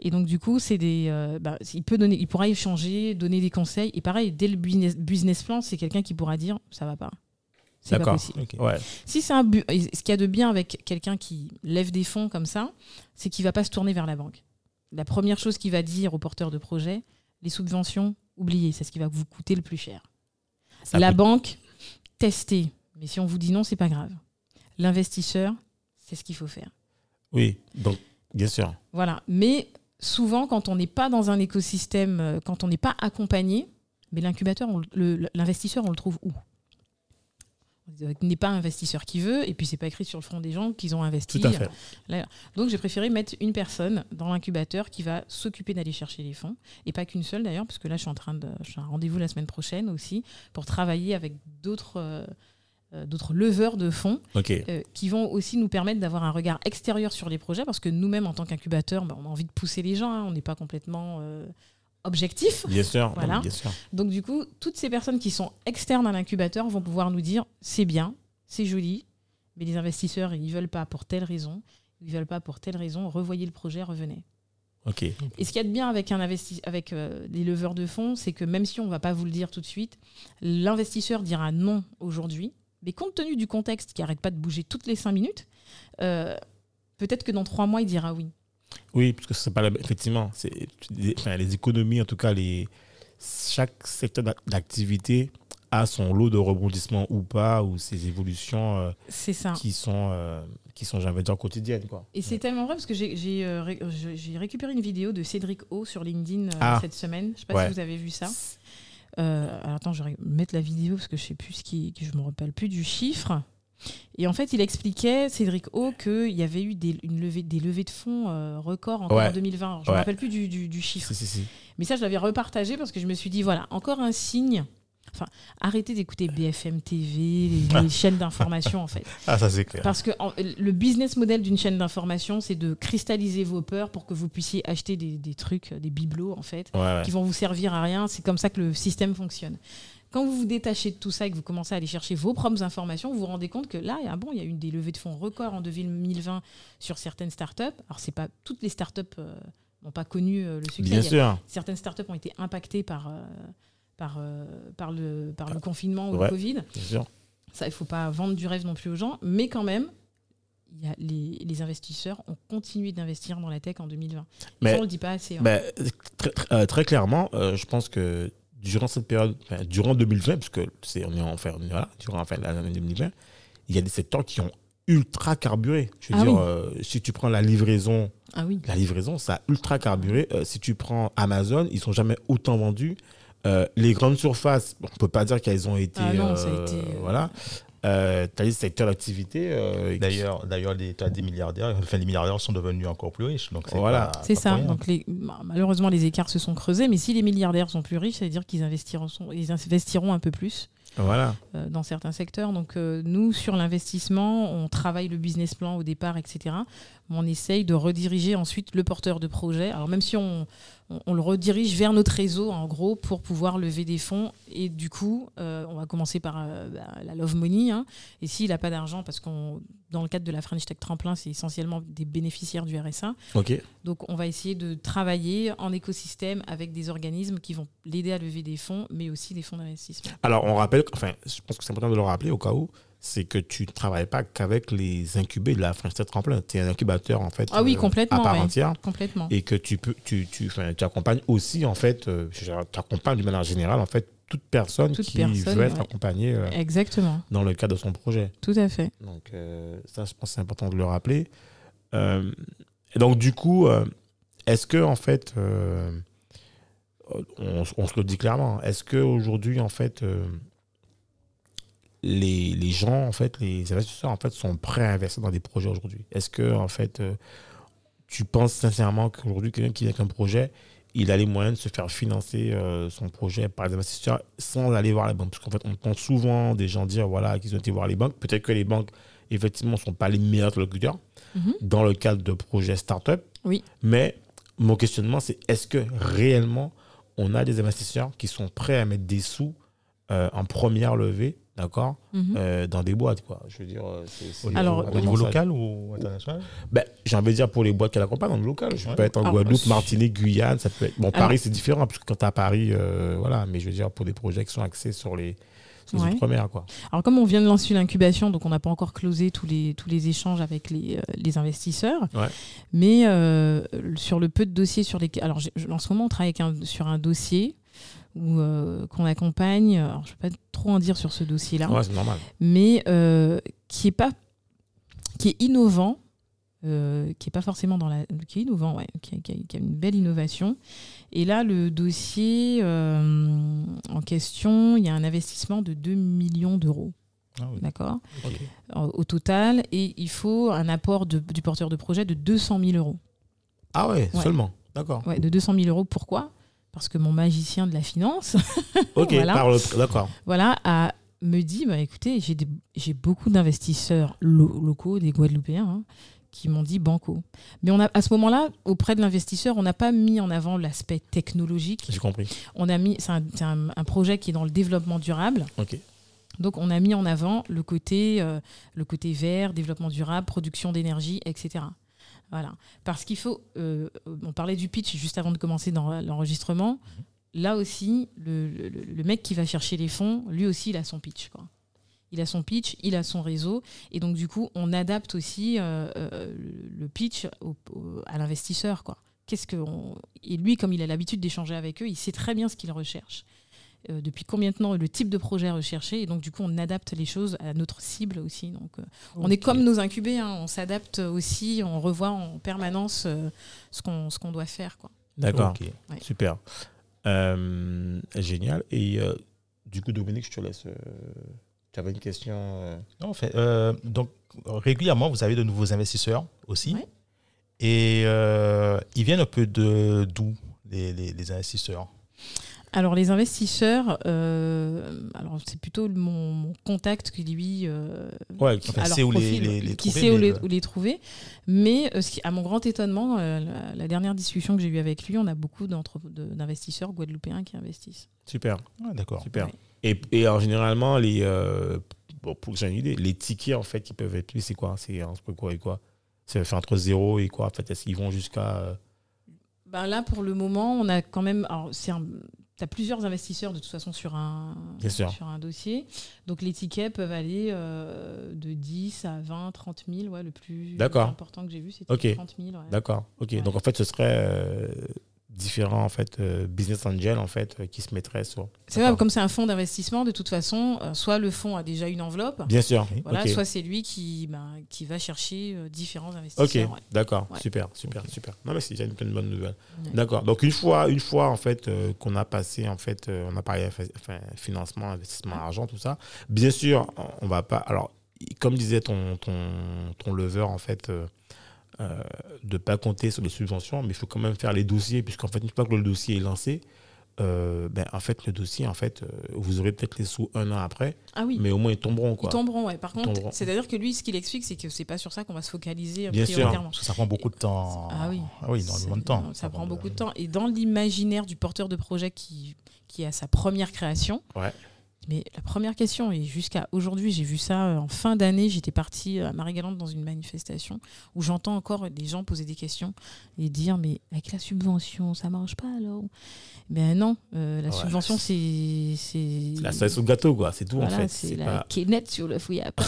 Et donc, du coup, c'est des, euh, bah, il, peut donner, il pourra échanger, donner des conseils. Et pareil, dès le business, business plan, c'est quelqu'un qui pourra dire ça va pas. C'est pas D'accord. possible. Ok. Ouais. Si c'est un bu- ce qu'il y a de bien avec quelqu'un qui lève des fonds comme ça, c'est qu'il va pas se tourner vers la banque. La première chose qu'il va dire aux porteurs de projet, les subventions, oubliez, c'est ce qui va vous coûter le plus cher. Ça la peut- banque, testez. Mais si on vous dit non, c'est pas grave. L'investisseur, c'est ce qu'il faut faire. Oui, donc, bien sûr. Voilà. Mais souvent, quand on n'est pas dans un écosystème, euh, quand on n'est pas accompagné, mais l'incubateur, l'investisseur, on le trouve où? N'est pas un investisseur qui veut, et puis c'est pas écrit sur le front des gens qu'ils ont investi. Tout à fait. Donc j'ai préféré mettre une personne dans l'incubateur qui va s'occuper d'aller chercher les fonds, et pas qu'une seule d'ailleurs, parce que là je suis en train de, j'ai un rendez-vous la semaine prochaine aussi pour travailler avec d'autres. euh, d'autres leveurs de fonds euh, qui vont aussi nous permettre d'avoir un regard extérieur sur les projets parce que nous-mêmes en tant qu'incubateur bah, on a envie de pousser les gens hein, on n'est pas complètement euh, objectif Bien sûr. Voilà. non, bien sûr. donc du coup toutes ces personnes qui sont externes à l'incubateur vont pouvoir nous dire c'est bien c'est joli mais les investisseurs ils veulent pas pour telle raison ils veulent pas pour telle raison revoyez le projet revenez et ce qu'il y a de bien avec, un investi avec euh, les leveurs de fonds, c'est que même si on ne va pas vous le dire tout de suite, l'investisseur dira non aujourd'hui. Mais compte tenu du contexte qui n'arrête pas de bouger toutes les cinq minutes, euh, peut-être que dans trois mois, il dira oui. Oui, parce que c'est pas la- effectivement, c'est enfin, les économies en tout cas les chaque secteur d'ac- d'activité a son lot de rebondissements ou pas, ou ses évolutions euh, ça. qui sont, euh, qui sont, j'avais dire, quotidiennes. Quoi. Et c'est tellement vrai parce que j'ai j'ai, euh, ré- récupéré une vidéo de Cédric O sur LinkedIn euh, Ah. cette semaine. Je sais pas Ouais. si vous avez vu ça. Euh, alors attends, je vais mettre la vidéo parce que je sais plus ce qui, que je me rappelle plus du chiffre. Et en fait, il expliquait Cédric O qu'il y avait eu des, une levée, des levées de fonds euh, records encore Ouais. en 2020. Alors, je Ouais. me rappelle plus du, du- du chiffre. Si, si, si. Mais ça, je l'avais repartagé parce que je me suis dit voilà, encore un signe. Enfin, arrêtez d'écouter BFM TV, les, les chaînes d'information en fait. Ah, ça c'est clair. Parce que en- le business model d'une chaîne d'information, c'est de cristalliser vos peurs pour que vous puissiez acheter des, des trucs, des bibelots en fait, Ouais, ouais. qui vont vous servir à rien. C'est comme ça que le système fonctionne. Quand vous vous détachez de tout ça et que vous commencez à aller chercher vos propres informations, vous vous rendez compte que là, il y a, bon, il y a eu des levées de fonds records en 2020 sur certaines startups. Alors, c'est pas toutes les startups euh, n'ont pas connu euh, le succès. Bien sûr. certaines startups ont été impactées par, euh, par, euh, par, le, par le confinement ou Ouais. le Covid. Bien sûr. Ça, il faut pas vendre du rêve non plus aux gens, mais quand même, il y a les, les investisseurs ont continué d'investir dans la tech en 2020. Et Mais- ça, on le dit pas assez. hein. Très, très- euh, très clairement, euh, je pense que durant cette période, enfin, durant 2020, parce que c'est, on est en est- voilà, durant enfin, l'année 2020, il y a des secteurs qui ont ultra carburé. Je veux Ah dire, oui. euh, si tu prends la livraison, ah oui. la livraison, ça a ultra carburé. Euh, si tu prends Amazon, ils sont jamais autant vendus. Euh, les grandes surfaces, on peut pas dire qu'elles ont été, Ah non, ça a euh, été, euh, voilà. Euh, t'as des secteurs d'activité. euh, qui- D'ailleurs, d'ailleurs, les, t'as des milliardaires, enfin les milliardaires sont devenus encore plus riches. Donc c'est Voilà. C'est ça. rien. Donc les, malheureusement, les écarts se sont creusés, mais si les milliardaires sont plus riches, ça veut dire qu'ils investiront, ils investiront un peu plus. Voilà. euh, dans certains secteurs. Donc euh, nous, sur l'investissement, on travaille le business plan au départ, etc. Mais on essaye de rediriger ensuite le porteur de projet. Alors même si on, on, on le redirige vers notre réseau, en gros, pour pouvoir lever des fonds. Et du coup, euh, on va commencer par euh, bah, la love money. hein. Et s'il n'a pas d'argent, parce qu'on dans le cadre de la French Tech Tremplin, c'est essentiellement des bénéficiaires du RSA. Donc on va essayer de travailler en écosystème avec des organismes qui vont l'aider à lever des fonds, mais aussi des fonds d'investissement. Alors, on rappelle, enfin, je pense que c'est important de le rappeler au cas où, c'est que tu ne travailles pas qu'avec les incubés de la French Tech Tremplin. Tu es un incubateur, en fait, Ah oui, euh, à part ouais. entière. Complètement. Et que tu peux, tu, tu, tu accompagnes aussi, en fait, euh, tu accompagnes d'une manière générale, en fait, toute personne Toute qui personne, veut être ouais. accompagnée euh, Exactement, dans le cadre de son projet. tout à fait. Donc, ça, je pense que c'est important de le rappeler. Et donc, du coup, est-ce que, en fait, on, on se le dit clairement, est-ce qu'aujourd'hui, en fait, les, les gens, en fait, les investisseurs, en fait, sont prêts à investir dans des projets aujourd'hui Est-ce que, en fait, euh, tu penses sincèrement qu'aujourd'hui, quelqu'un qui vient avec un projet, il a les moyens de se faire financer euh, son projet par les investisseurs sans aller voir les banques? Parce qu'en fait, on entend souvent des gens dire voilà, qu'ils ont été voir les banques. Peut-être que les banques, effectivement, ne sont pas les meilleurs interlocuteurs Mhm. dans le cadre de projets start-up. Oui. Mais mon questionnement, c'est est-ce que réellement, on a des investisseurs qui sont prêts à mettre des sous euh, en première levée, d'accord, Mhm. euh, dans des boîtes, quoi. Je veux dire, euh, c'est- Alors, au niveau local ou international? Ben, j'ai envie de dire pour les boîtes qu'elle accompagne dans le local. Je Ouais. peux être en Alors, Guadeloupe, je- Martinique, Guyane, ça peut être. Bon, Alors- Paris, c'est différent, parce que quand tu à Paris, euh, voilà, mais je veux dire, pour des projets qui sont axés sur les, sur les Ouais. outre-mer, quoi. Alors comme on vient de lancer l'incubation, donc on n'a pas encore closé tous les, tous les échanges avec les, euh, les investisseurs. Ouais. Mais sur le peu de dossiers sur lesquels... Alors en ce moment, on travaille avec un- sur un dossier où, euh, qu'on accompagne. Alors je ne vais pas trop en dire sur ce dossier-là. Ouais, c'est normal. mais euh, qui est pas qui est innovant euh, qui est pas forcément dans la qui est innovant ouais, qui, a, qui a- qui a une belle innovation et là le dossier euh, en question il y a un investissement de 2 millions d'euros Ah oui. d'accord au total et il faut un apport de- du porteur de projet de 200 000 euros Ah ouais, Ouais. seulement. D'accord. ouais, de 200 000 euros pourquoi? Parce que mon magicien de la finance Ok, Voilà. a me dit bah, écoutez, j'ai beaucoup d'investisseurs lo- locaux, des Guadeloupéens, hein, qui m'ont dit banco. Mais on a, à ce moment-là, auprès de l'investisseur, on n'a pas mis en avant l'aspect technologique. J'ai compris. On a mis, c'est un, c'est un- un projet qui est dans le développement durable. Ok. Donc, on a mis en avant le côté, euh, le côté vert, développement durable, production d'énergie, etc. Voilà. Parce qu'il faut. euh, on parlait du pitch juste avant de commencer dans l'enregistrement. Là aussi, le, le- le mec qui va chercher les fonds, lui aussi, il a son pitch. Quoi. Il a son pitch, il a son réseau. Et donc, du coup, on adapte aussi euh, euh, le pitch au- au- à l'investisseur. quoi. Qu'est-ce que on- Et lui, comme il a l'habitude d'échanger avec eux, il sait très bien ce qu'il recherche. Euh, depuis combien de temps le type de projet recherché. Et donc, du coup, on adapte les choses à notre cible aussi. Donc, euh, on est comme nos incubés, hein. on s'adapte aussi, on revoit en permanence euh, ce qu'on ce qu'on doit faire. Quoi. D'accord. Ouais. Super. Euh, génial. Et euh, du coup, Dominique, je te laisse. euh, tu avais une question. euh, Non, en fait, euh, donc régulièrement, vous avez de nouveaux investisseurs aussi. Ouais. Et euh, ils viennent un peu de d'où les, les- les investisseurs? Alors, les investisseurs, euh, alors c'est plutôt mon, mon contact qui lui. euh, Ouais, qui- sait où les- les- les qui trouver, sait où mais les, le- où les trouver. Mais euh, ce qui, à mon grand étonnement, euh, la, la dernière discussion que j'ai eue avec lui, on a beaucoup d'investisseurs guadeloupéens qui investissent. super. Ah, D'accord. Super. Ouais. Et, et en généralement, les, euh, bon, pour que j'ai une idée, les tickets en fait qui peuvent être c'est quoi? C'est entre quoi et quoi? C'est fait entre 0 et quoi En fait, est-ce qu'ils vont jusqu'à. euh, Ben là, pour le moment, on a quand même. Alors, c'est un. Tu as plusieurs investisseurs de toute façon sur un, sur un dossier. Donc les tickets peuvent aller euh, de 10 à 20, 30 000. Ouais, le plus important que j'ai vu, c'était Ok. 30 000. ouais. D'accord. Ok. Ouais. Donc en fait, ce serait euh, différents en fait euh, business angels en fait euh, qui se mettraient sur. C'est vrai, comme c'est un fonds d'investissement, de toute façon, euh, soit le fonds a déjà une enveloppe, Bien sûr. Voilà, ok. soit c'est lui qui, ben, qui va chercher différents Ok, investisseurs. ouais. d'accord, Ouais. super, super, super. Non mais c'est déjà une, une bonne nouvelle. Ouais. D'accord. Donc une fois, une fois en fait qu'on a passé en fait, on a parlé enfin, financement, investissement, argent, tout ça. Bien sûr, on va pas. Alors, comme disait ton ton ton lever en fait, euh, de pas compter sur les subventions, mais il faut quand même faire les dossiers puisqu'en fait une fois que le dossier est lancé. euh, ben, en fait, le dossier, en fait, euh, vous aurez peut-être les sous un an après, Ah oui. mais au moins ils tomberont. Ils Quoi. tomberont, ouais. Par contre, c'est-à-dire que lui, ce qu'il explique, c'est que c'est pas sur ça qu'on va se focaliser Bien sûr. prioritairement. Parce que ça prend beaucoup de temps. Ah oui. Ah oui, énormément de temps. non, Ça prend beaucoup de temps. Et dans l'imaginaire du porteur de projet qui, qui a sa première création, Ouais. Mais la première question, et jusqu'à aujourd'hui, j'ai vu ça euh, en fin d'année, j'étais partie à Marie-Galante dans une manifestation où j'entends encore des gens poser des questions et dire Mais avec la subvention, ça marche pas alors Ben non, euh, la Ouais. subvention, c'est. C'est la cerise sur le gâteau, quoi. C'est tout voilà, en fait. c'est la pas... quénette sur le fouille à pain.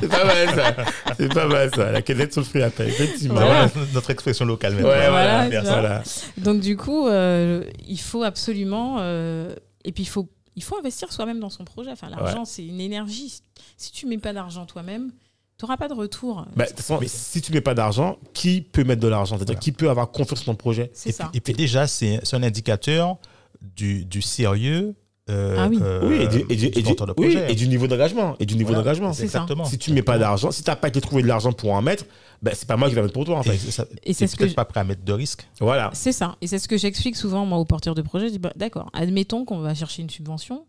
c'est pas mal ça. C'est pas mal ça. La canette sur le fruit à pain, effectivement. Voilà. Voilà, notre expression locale Ouais, maintenant. voilà. Voilà. Donc du coup, euh, il faut absolument, euh, et puis il faut, il faut investir soi-même dans son projet. Enfin, l'argent, c'est une énergie. Si tu mets pas d'argent toi-même, tu n'auras pas de retour. Bah, de toute façon, si tu mets pas d'argent, qui peut mettre de l'argent? C'est-à-dire Voilà. qui peut avoir confiance dans ton projet? C'est Et ça. puis, et puis déjà, c'est c'est un indicateur du, du sérieux euh, Ah oui. euh, Oui, et du, et du- du et du- porteur de oui, projet. et du niveau d'engagement. Et du niveau Voilà, d'engagement. Exactement. Si tu mets pas d'argent, si tu n'as pas été trouvé de l'argent pour en mettre, ben, c'est pas moi qui vais mettre pour toi en Et, fait. Et c'est t'es ce que peut-être je- pas prêt à mettre de risque. Voilà. C'est ça. Et c'est ce que j'explique souvent moi aux porteurs de projet. Je dis bah, d'accord, admettons qu'on va chercher une subvention,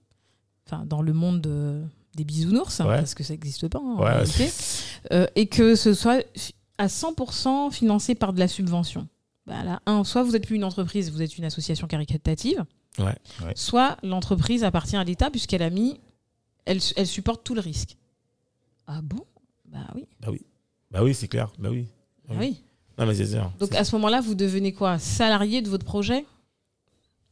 enfin dans le monde de- des bisounours, hein, Ouais. parce que ça n'existe pas en Ouais, réalité, euh, et que ce soit à 100% financé par de la subvention. Bah là, un, soit vous n'êtes plus une entreprise, vous êtes une association caritative, Ouais. Ouais. soit l'entreprise appartient à l'État puisqu'elle a mis, elle, elle supporte tout le risque. Ah bon? Bah oui. Bah oui, c'est clair. Bah oui. Bah oui. Non, mais c'est sûr. Donc à ce moment-là, vous devenez quoi? Salarié de votre projet?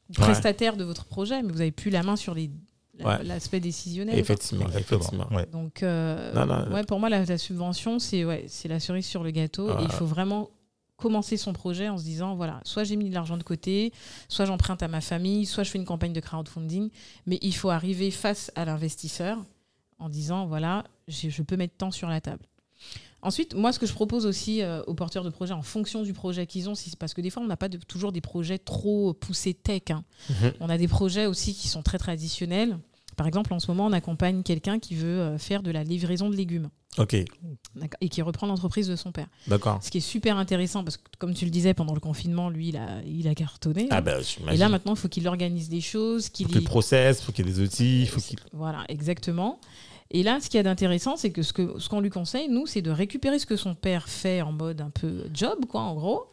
Ouais. Prestataire de votre projet, mais vous n'avez plus la main sur les- la- Ouais. l'aspect décisionnel. effectivement, effectivement. Ouais. Donc, euh, Non, non, ouais, pour moi, la, la subvention, c'est ouais, c'est la cerise sur le gâteau. Ah. Et il faut vraiment commencer son projet en se disant voilà, soit j'ai mis de l'argent de côté, soit j'emprunte à ma famille, soit je fais une campagne de crowdfunding. Mais il faut arriver face à l'investisseur en disant voilà, je peux mettre tant sur la table. Ensuite, moi, ce que je propose aussi euh, aux porteurs de projets, en fonction du projet qu'ils ont, c'est parce que des fois, on n'a pas de- toujours des projets trop poussés tech. hein. Mhm. On a des projets aussi qui sont très traditionnels. Par exemple, en ce moment, on accompagne quelqu'un qui veut euh, faire de la livraison de légumes Ok, et qui reprend l'entreprise de son père. d'accord. Ce qui est super intéressant parce que, comme tu le disais, pendant le confinement, lui, il a, il a cartonné. Ah ben, et là, maintenant, il faut qu'il organise des choses, faut qu'il qu'il y ait le process, faut qu'il y ait des outils, il faut qu'il. Voilà, exactement. Et là, ce qu'il y a d'intéressant, c'est que ce que- ce qu'on lui conseille, nous, c'est de récupérer ce que son père fait en mode un peu job, quoi, en gros,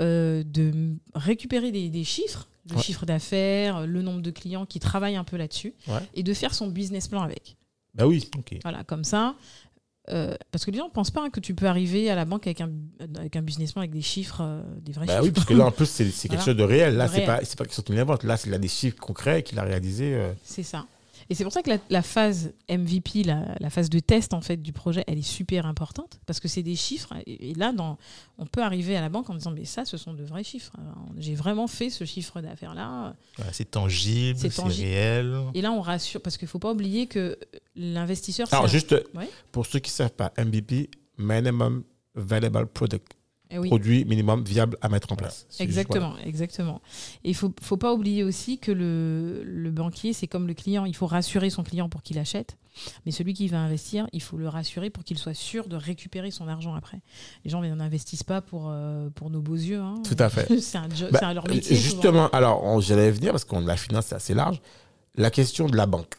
euh, de récupérer des, des chiffres, le Ouais. chiffre d'affaires, le nombre de clients qui travaillent un peu là-dessus, Ouais. et de faire son business plan avec. Bah oui. Ok. Voilà, comme ça. euh, parce que les gens ne pensent pas hein, que tu peux arriver à la banque avec un, avec un business plan avec des chiffres, euh, des vrais Bah chiffres. oui, parce que là, en plus, c'est quelque Voilà. chose de réel. Là, De c'est réel. pas, pas quelque chose qu'il invente. Là, c'est là des chiffres concrets qu'il a réalisés. euh, C'est ça. Et c'est pour ça que la, la phase MVP, la, la phase de test en fait du projet, elle est super importante parce que c'est des chiffres. Et, et là, dans, on peut arriver à la banque en disant mais ça, ce sont de vrais chiffres. J'ai vraiment fait ce chiffre d'affaires là. Ouais, c'est tangible, C'est réel. Et là, on rassure parce qu'il faut pas oublier que l'investisseur. Alors, juste Ouais. pour ceux qui ne savent pas, MVP, Minimum Valuable Product. Eh oui. Produit minimum viable à mettre en place. Juste, Exactement, exactement. Et il faut, faut pas oublier aussi que le, le banquier, c'est comme le client. Il faut rassurer son client pour qu'il achète. Mais celui qui va investir, il faut le rassurer pour qu'il soit sûr de récupérer son argent après. Les gens n'investissent pas pour, euh, pour nos beaux yeux. hein. Tout à fait. c'est un job, Bah, c'est leur métier. souvent. justement, alors j'allais venir parce qu'on la finance c'est assez large. La question de la banque,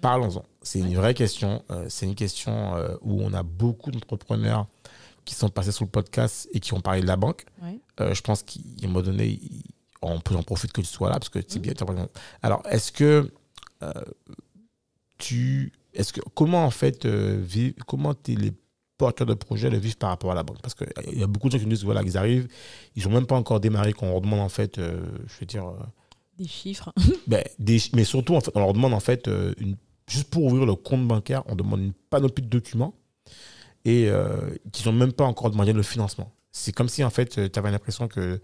parlons-en. C'est une vraie question. euh, c'est une question euh, où on a beaucoup d'entrepreneurs qui sont passés sur le podcast et qui ont parlé de la banque. Ouais. Euh, je pense qu'à un moment donné, on peut en profiter que tu sois là parce que Mmh. c'est bien. Alors, est-ce que euh, tu, est-ce que comment en fait euh, vivre, comment les porteurs de projets le vivent par rapport à la banque? Parce qu'il y a beaucoup de gens qui nous disent voilà, qu'ils arrivent, ils n'ont même pas encore démarré, qu'on leur demande en fait, euh, je veux dire, euh, Des chiffres. ben, des- mais surtout en fait, on leur demande en fait, euh, une, juste pour ouvrir le compte bancaire, on demande une panoplie de documents et euh, qu'ils n'ont même pas encore demandé le financement. C'est comme si en fait, tu avais l'impression que tu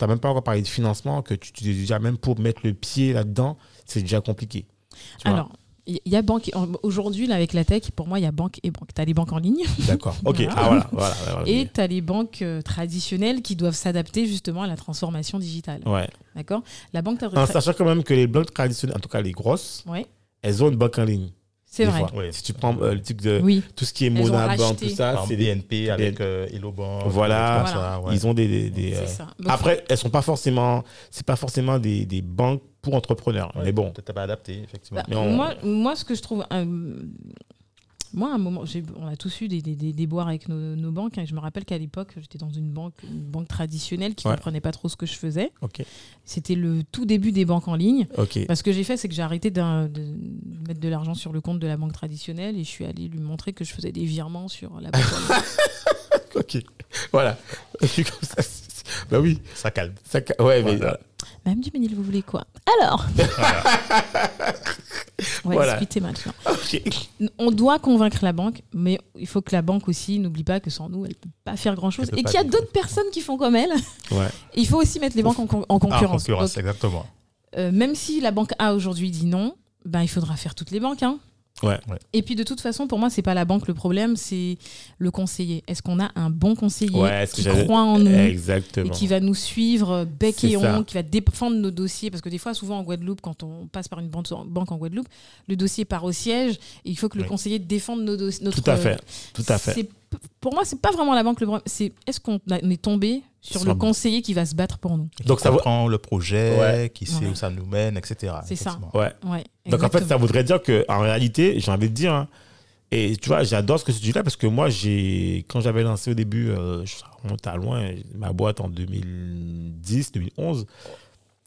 n'as même pas encore parlé de financement, que tu, tu déjà même pour mettre le pied là-dedans, c'est déjà compliqué. Alors, il y a banque. Aujourd'hui, là, avec la tech, pour moi, il y a banque et banque. Tu as les banques en ligne D'accord. Ok. Voilà. Ah voilà. voilà, voilà, et tu as les banques euh, traditionnelles qui doivent s'adapter justement à la transformation digitale. Ouais. D'accord? La banque En sachant quand même que les banques traditionnelles, en tout cas les grosses, Ouais, elles ont une banque en ligne. C'est des vrai. Oui. Si tu prends euh, le truc de Oui. tout ce qui est racheté. tout ça, c'est des- BNP avec euh, Hello Bank. Voilà. ça, ouais. ils ont des, des- euh, ça. Donc, Après, elles sont pas forcément, c'est pas forcément des, des banques pour entrepreneurs. Ouais, mais bon, Peut-être pas adapté, effectivement. Bah, Mais on- moi, moi, ce que je trouve. Moi, à un moment, on a tous eu des, des, des déboires avec nos, nos banques. hein, et je me rappelle qu'à l'époque, j'étais dans une banque, une banque traditionnelle qui ne Ouais. comprenait pas trop ce que je faisais. ok, C'était le tout début des banques en ligne. ok. Bah, ce que j'ai fait, c'est que j'ai arrêté de mettre de l'argent sur le compte de la banque traditionnelle et je suis allée lui montrer que je faisais des virements sur la banque en ligne. Ok, voilà. Comme ça, bah oui, Ça calme. ça, ouais, mais Voilà. Madame Duménil, vous voulez quoi? Alors On va Voilà. discuter maintenant. On doit convaincre la banque, mais il faut que la banque aussi n'oublie pas que sans nous, elle ne peut pas faire grand-chose. Et qu'il y a d'autres personnes qui font comme elle. Ouais. Il faut aussi mettre les banques en, con- en Ah, concurrence. concurrence, Donc, exactement. euh, même si la banque A aujourd'hui dit non, ben, il faudra faire toutes les banques. hein. Ouais. Et puis de toute façon, pour moi, c'est pas la banque le problème, c'est le conseiller. Est-ce qu'on a un bon conseiller Ouais, qui croit en nous Exactement. et qui va nous suivre bec et ongle, qui va défendre nos dossiers? Parce que des fois, souvent en Guadeloupe, quand on passe par une banque en Guadeloupe, le dossier part au siège et il faut que le Oui. conseiller défende nos dossiers. Notre, Tout à fait. Tout à fait. Pour moi, c'est pas vraiment la banque le problème. C'est est-ce qu'on on est tombé sur le conseiller qui va se battre pour nous Qui Donc, ça comprend le projet, Ouais. qui sait Ouais. où ça nous mène, etc. C'est ça. Ouais. Ouais. Donc en fait, ça voudrait dire que en réalité, j'ai envie de dire, hein, et tu vois, j'adore ce que tu dis là parce que moi, j'ai quand j'avais lancé au début, euh, ça remonte à loin, ma boîte en 2010, 2011,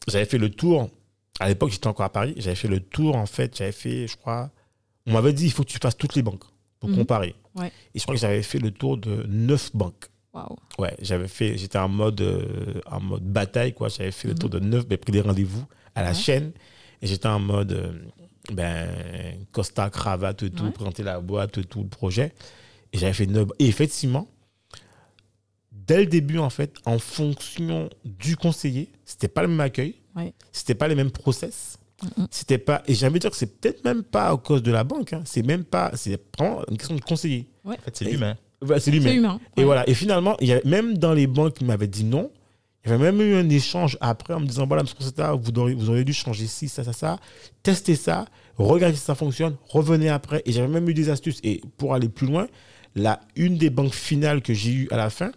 j'avais fait le tour. À l'époque, j'étais encore à Paris. J'avais fait le tour en fait. J'avais fait, je crois, on m'avait dit il faut que tu fasses toutes les banques pour Mhm. comparer. Ouais. Et je crois que j'avais fait le tour de neuf banques. Ouais, j'avais fait, j'étais en mode, euh, en mode bataille, quoi. J'avais fait le tour de neuf, ben, pris des rendez-vous à la Ouais. chaîne. Et j'étais en mode, euh, ben, costard, cravate, tout, Ouais. présenter la boîte, tout le projet. Et j'avais fait neuf. Et effectivement, dès le début, en fait, en fonction du conseiller, c'était pas le même accueil. Ouais. C'était pas les mêmes process. Mhm. C'était pas, et j'ai envie de dire que c'est peut-être même pas à cause de la banque. hein. C'est même pas, c'est vraiment une question de conseiller. En fait, c'est l'humain. C'est lui-même. Et voilà. Et finalement, il y a, même dans les banques qui m'avaient dit non, il y avait même eu un échange après en me disant voilà, monsieur vous auriez, vous auriez dû changer ci, ça, ça, ça, testez ça, regardez si ça fonctionne, revenez après. Et j'avais même eu des astuces. Et pour aller plus loin, la, une des banques finales que j'ai eues à la fin,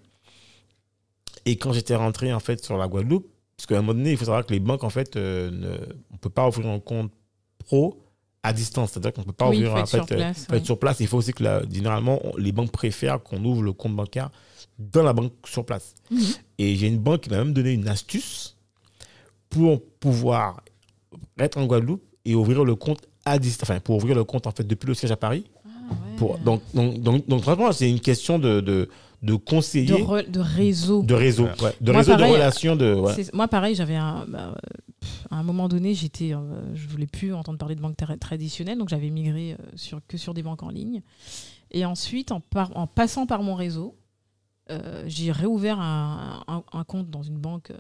et quand j'étais rentré en fait sur la Guadeloupe, parce qu'à un moment donné, il faut savoir que les banques, en fait, euh, ne- on ne peut pas ouvrir un compte pro à distance. C'est-à-dire qu'on ne peut pas Oui, ouvrir être fait, sur euh, place, sur place. Il faut aussi que la- généralement, on- les banques préfèrent qu'on ouvre le compte bancaire dans la banque sur place. Mhm. Et j'ai une banque qui m'a même donné une astuce pour pouvoir être en Guadeloupe et ouvrir le compte à distance. Enfin, pour ouvrir le compte en fait depuis le siège à Paris. Ah, ouais. Pour, donc, donc, donc, donc, franchement, c'est une question de, de, de conseiller, de, re- de réseau. réseau, Ouais. ouais, de Moi, réseau, pareil, de relations. De, ouais. Moi, pareil, j'avais un, bah, À un moment donné, j'étais, euh, je voulais plus entendre parler de banque tra- traditionnelle, donc j'avais migré euh, sur, que sur des banques en ligne. Et ensuite, en, par- en passant par mon réseau, euh, j'ai réouvert un, un- un compte dans une banque euh,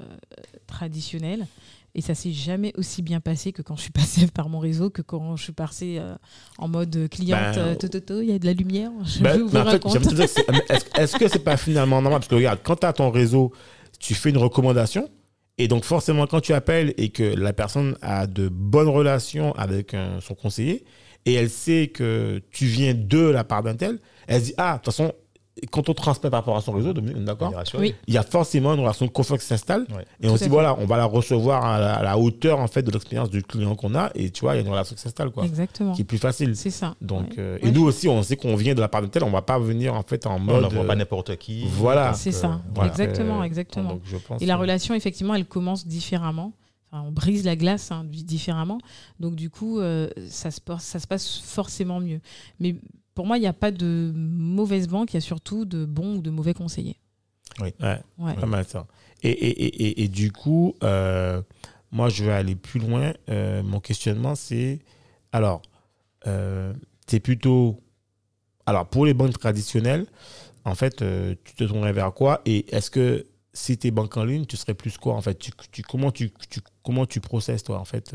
traditionnelle. Et ça s'est jamais aussi bien passé que quand je suis passée par mon réseau, que quand je suis passée euh, en mode cliente. Ben, euh, Tototo, il y a de la lumière. Je Ben, ouvrir en fait, est-ce est-ce que c'est pas finalement normal? Parce que regarde, quand tu as ton réseau, tu fais une recommandation. Et donc, forcément, quand tu appelles et que la personne a de bonnes relations avec un- son conseiller, et elle sait que tu viens de la part d'un tel, elle se dit Ah, de toute façon, quand on transmet par rapport à son réseau, Dominique, on d'accord Oui. il y a forcément une relation de confiance qui s'installe. Ouais. Et on se dit, voilà, on va la recevoir à la, à la hauteur en fait, de l'expérience du client qu'on a. Et tu vois, il y a une relation qui s'installe, quoi, Exactement. qui est plus facile. C'est ça. Donc, Ouais. euh, Ouais. Et nous aussi, on sait qu'on vient de la part de tel, on va pas venir en fait en On mode. n'envoie pas euh, n'importe qui. voilà. C'est euh, ça. voilà. Exactement, exactement. donc, je pense Et la que- relation, effectivement, elle commence différemment. Enfin, on brise la glace hein, di- différemment. Donc, du coup, euh, ça, se passe, ça se passe forcément mieux. Mais pour moi, il n'y a pas de mauvaise banque, il y a surtout de bons ou de mauvais conseillers. Ouais, Ouais. pas mal ça. Et, et, et, et, et du coup, euh, moi, je vais aller plus loin. Euh, mon questionnement, c'est alors, euh, c'est plutôt. Alors, pour les banques traditionnelles, en fait, euh, tu te tournerais vers quoi? Et est-ce que si tu es banque en ligne, tu serais plus quoi En fait, tu, tu- comment, tu, tu, comment tu processes, toi, en fait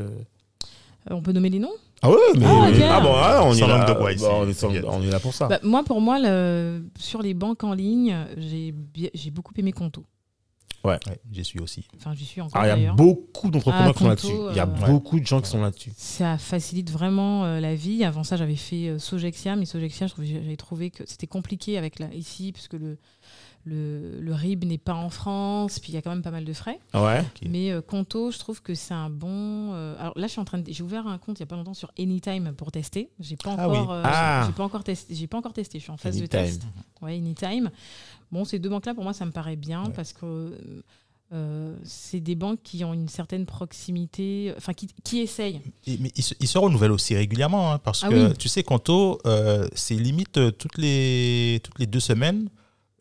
On peut nommer les noms? Ah ouais, mais. Ah, ok. ah bon, ah, on, est Sans là, langue de bois ici, bah, on, est sans- t'inquiète. on est là pour ça. Bah, Moi, pour moi, le- sur les banques en ligne, j'ai bi- j'ai beaucoup aimé Conto. Ouais, j'y suis aussi. Enfin, j'y suis encore Alors, il y a d'ailleurs. beaucoup d'entrepreneurs Ah, qui sont Conto, là-dessus. Il y a euh, beaucoup de gens qui sont là-dessus. Ça facilite vraiment euh, la vie. Avant ça, j'avais fait euh, Sogexia, mais Sogexia, je trouvais- j'avais trouvé que c'était compliqué avec la, ici, parce que le, le, le RIB n'est pas en France, puis il y a quand même pas mal de frais. Ouais. Ok. Mais euh, Conto, je trouve que c'est un bon. euh, alors là, je suis en train de, j'ai ouvert un compte il y a pas longtemps sur Anytime pour tester. J'ai pas Ah oui. euh, Ah. j'ai pas encore testé. J'ai pas encore testé. Je suis en phase Anytime. de test. Ouais, Anytime. Bon, ces deux banques-là, pour moi, ça me paraît bien Ouais. parce que. euh, c'est des banques qui ont une certaine proximité, enfin qui, qui essayent. Et- mais ils se, ils se renouvellent aussi régulièrement, hein, parce Ah que oui. tu sais, Conto, euh, c'est limite toutes les, toutes les deux semaines,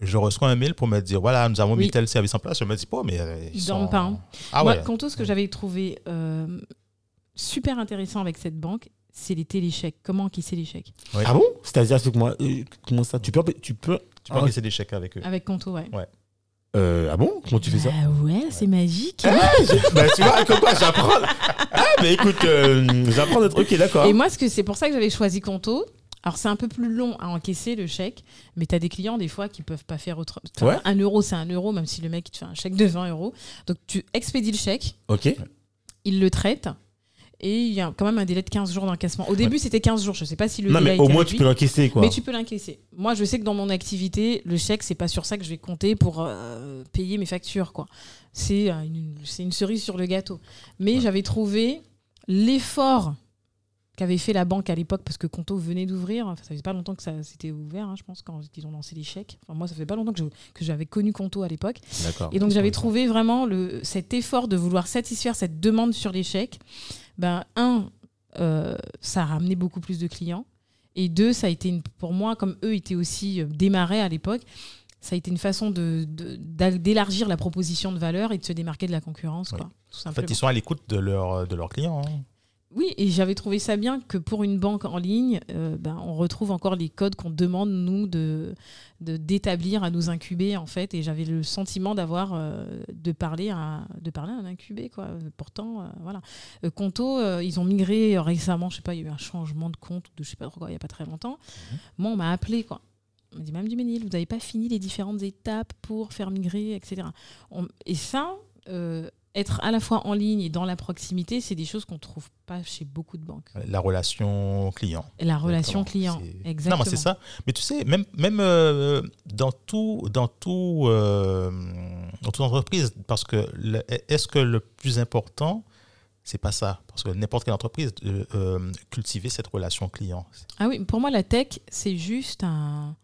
je reçois un mail pour me dire voilà, nous avons Oui. mis tel service en place. Je me dis pas, mais euh, ils, Ils sont... dorment pas, hein. Ah Moi, ouais. Conto, ce que j'avais trouvé euh, super intéressant avec cette banque, c'est les téléchèques. Comment encaisser les chèques Ouais. Ah bon? C'est-à-dire, explique-moi, euh, comment ça? Tu peux. Tu peux Tu peux Ah, encaisser des chèques avec eux. Avec Conto, ouais. euh, ah bon? Comment tu fais ça? Bah ouais, c'est magique. Bah, tu vois, comme quoi, j'apprends. Ah, mais écoute, euh, j'apprends des trucs, ok, d'accord. Et moi, ce que c'est pour ça que j'avais choisi Conto. Alors, c'est un peu plus long à encaisser le chèque, mais tu as des clients, des fois, qui peuvent pas faire autre. Enfin, Ouais. Un euro, c'est un euro, même si le mec il te fait un chèque de 20 euros. Donc, tu expédies le chèque, Ok. il le traite, et il y a quand même un délai de 15 jours d'encaissement. Au début, c'était 15 jours. Je sais pas si le Non, délai mais au moins, réduit, tu peux l'encaisser, quoi. Mais tu peux l'encaisser. Moi, je sais que dans mon activité, le chèque, c'est pas sur ça que je vais compter pour euh, payer mes factures. quoi. C'est euh, une, c'est une cerise sur le gâteau. Mais Ouais. j'avais trouvé l'effort qu'avait fait la banque à l'époque, parce que Conto venait d'ouvrir. Enfin, ça faisait pas longtemps que ça s'était ouvert, hein, je pense, quand ils ont lancé les chèques. Enfin, moi, ça fait pas longtemps que j'avais connu Conto à l'époque. Et donc j'avais trouvé vraiment le, cet effort de vouloir satisfaire cette demande sur les chèques. Ben, un, euh, ça a ramené beaucoup plus de clients. Et deux, ça a été une, pour moi, comme eux étaient aussi euh, démarrés à l'époque, ça a été une façon de- de- d'a- d'élargir la proposition de valeur et de se démarquer de la concurrence. Oui. Quoi, tout En fait, ils sont à l'écoute de, leur, de leurs clients. hein. Oui, et j'avais trouvé ça bien que pour une banque en ligne, euh, ben, on retrouve encore les codes qu'on demande, nous, de de- d'établir à nous incuber, en fait. Et j'avais le sentiment d'avoir, euh, de, parler à, de parler à un incubé, quoi. Pourtant, euh, voilà. Conto, ils ont migré récemment, je sais pas, il y a eu un changement de compte, de je sais pas trop quoi, il n'y a pas très longtemps. Moi, on m'a appelé, quoi. On m'a dit, Mme Duménil, vous n'avez pas fini les différentes étapes pour faire migrer, etc. On- et ça, être à la fois en ligne et dans la proximité, c'est des choses qu'on trouve pas chez beaucoup de banques. La relation client. La relation Exactement. client, exactement. Non, mais c'est ça. Mais tu sais, même, même euh, dans tout, dans tout, euh, dans toute entreprise, parce que est-ce que le plus important, c'est pas ça? Parce que n'importe quelle entreprise, euh, euh, cultiver cette relation client. Ah oui, pour moi, la tech, c'est juste un-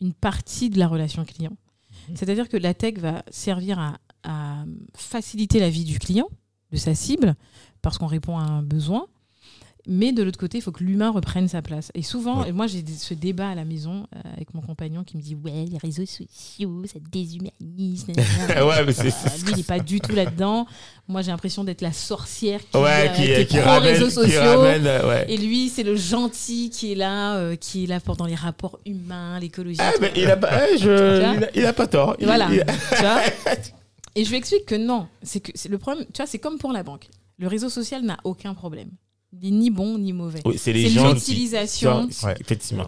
une partie de la relation client. Mhm. C'est-à-dire que la tech va servir à, à faciliter la vie du client, de sa cible, parce qu'on répond à un besoin. Mais de l'autre côté, il faut que l'humain reprenne sa place. Et souvent, Ouais. et moi j'ai ce débat à la maison euh, avec mon compagnon qui me dit Ouais, les réseaux sociaux, ça déshumanise. nanana. ouais, mais c'est. Euh, lui, il n'est pas du tout là-dedans. Moi, j'ai l'impression d'être la sorcière qui, Ouais, euh, qui, ramène. réseaux sociaux. ramène, euh, ouais. Et lui, c'est le gentil qui est là, euh, qui est là pendant les rapports humains, l'écologie. Ah, mais il a pas, ouais, je- vois il, a, il a pas tort. Il- Voilà. Et je lui explique que non. C'est que c'est le problème. Tu vois, c'est comme pour la banque. Le réseau social n'a aucun problème. Il n'est ni bon ni mauvais. Oui, c'est l'utilisation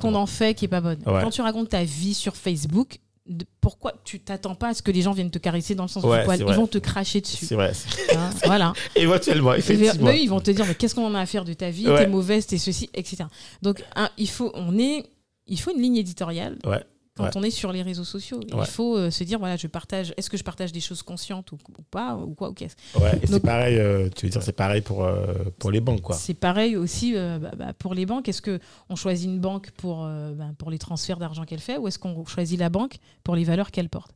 qu'on en fait qui est pas bonne. Ouais. Quand tu racontes ta vie sur Facebook, de- pourquoi tu t'attends pas à ce que les gens viennent te caresser dans le sens Ouais, du poil Ils vrai. vont te cracher dessus. C'est vrai. hein, voilà. Éventuellement, effectivement. eux, ils vont te dire mais qu'est-ce qu'on en a à faire de ta vie? Ouais. T'es mauvaise, t'es ceci, etc. Donc un, il faut, on est, il faut une ligne éditoriale Ouais. Quand Ouais. on est sur les réseaux sociaux. Ouais. Il faut euh, se dire voilà, je partage. Est-ce que je partage des choses conscientes ou, ou pas ou quoi ou qu'est-ce Ouais, et c'est pareil, euh, tu veux dire, c'est pareil pour, euh, pour les banques, quoi. C'est pareil aussi bah, bah, pour les banques. Est-ce que on choisit une banque pour bah, pour les transferts d'argent qu'elle fait ou est-ce qu'on choisit la banque pour les valeurs qu'elle porte?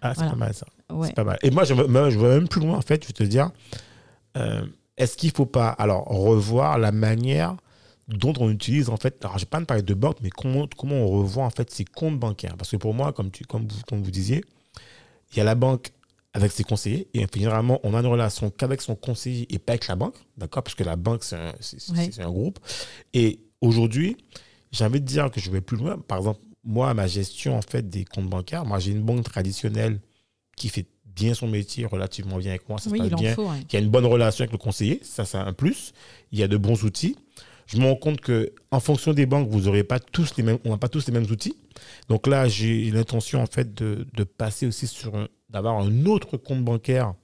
Ah, c'est Voilà. pas mal ça. C'est pas mal. Et moi, je, vais même plus loin, en fait, je vais te dire, est-ce qu'il faut pas, alors, revoir la manière dont on utilise, en fait, alors, je vais pas de parler de banque, mais comment, comment on revoit, en fait, ses comptes bancaires. Parce que pour moi, comme, tu, comme, vous, comme vous disiez, il y a la banque avec ses conseillers, et généralement, on a une relation qu'avec son conseiller et pas avec la banque, d'accord? Parce que la banque, c'est un, Ouais. groupe. Et aujourd'hui, j'ai envie de dire que je vais plus loin. Par exemple, moi, ma gestion, en fait, des comptes bancaires, moi, j'ai une banque traditionnelle qui fait bien son métier, relativement bien avec moi, ça se passe il en bien, faut. ouais. qui a une bonne relation avec le conseiller, ça c'est un plus. Il y a de bons outils. Je me rends compte que en fonction des banques, vous aurez pas tous les mêmes, on n'a pas tous les mêmes outils. Donc là, j'ai l'intention en fait de, de passer aussi sur un- d'avoir un autre compte bancaire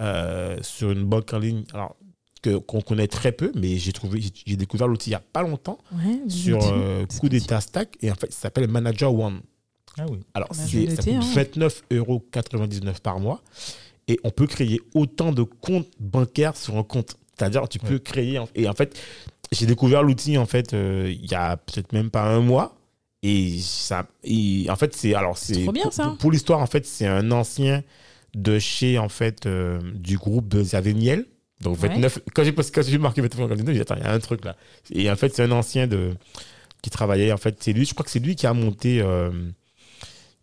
euh, sur une banque en ligne. Alors que qu'on connaît très peu, mais j'ai trouvé, j'ai- découvert l'outil il y a pas longtemps Ouais, sur euh, coup d'état stack et en fait, ça s'appelle Manager One. Ah oui. Alors, Bah, ça coûte hein. 29,99 euros par mois. Et on peut créer autant de comptes bancaires sur un compte. C'est-à-dire, tu peux Ouais. créer. Et en fait, j'ai découvert l'outil, en fait, euh, il y a peut-être même pas un mois. Et, ça, et en fait, c'est. Alors, c'est. trop bien, pour, ça. Pour, pour l'histoire, en fait, c'est un ancien de chez, en fait, euh, du groupe de Zaveniel. Donc, Ouais. 29. Quand j'ai quand j'ai marqué 29 j'ai dit, attends, il y a un truc là. Et en fait, c'est un ancien de qui travaillait. En fait, c'est lui, je crois que c'est lui qui a monté. euh,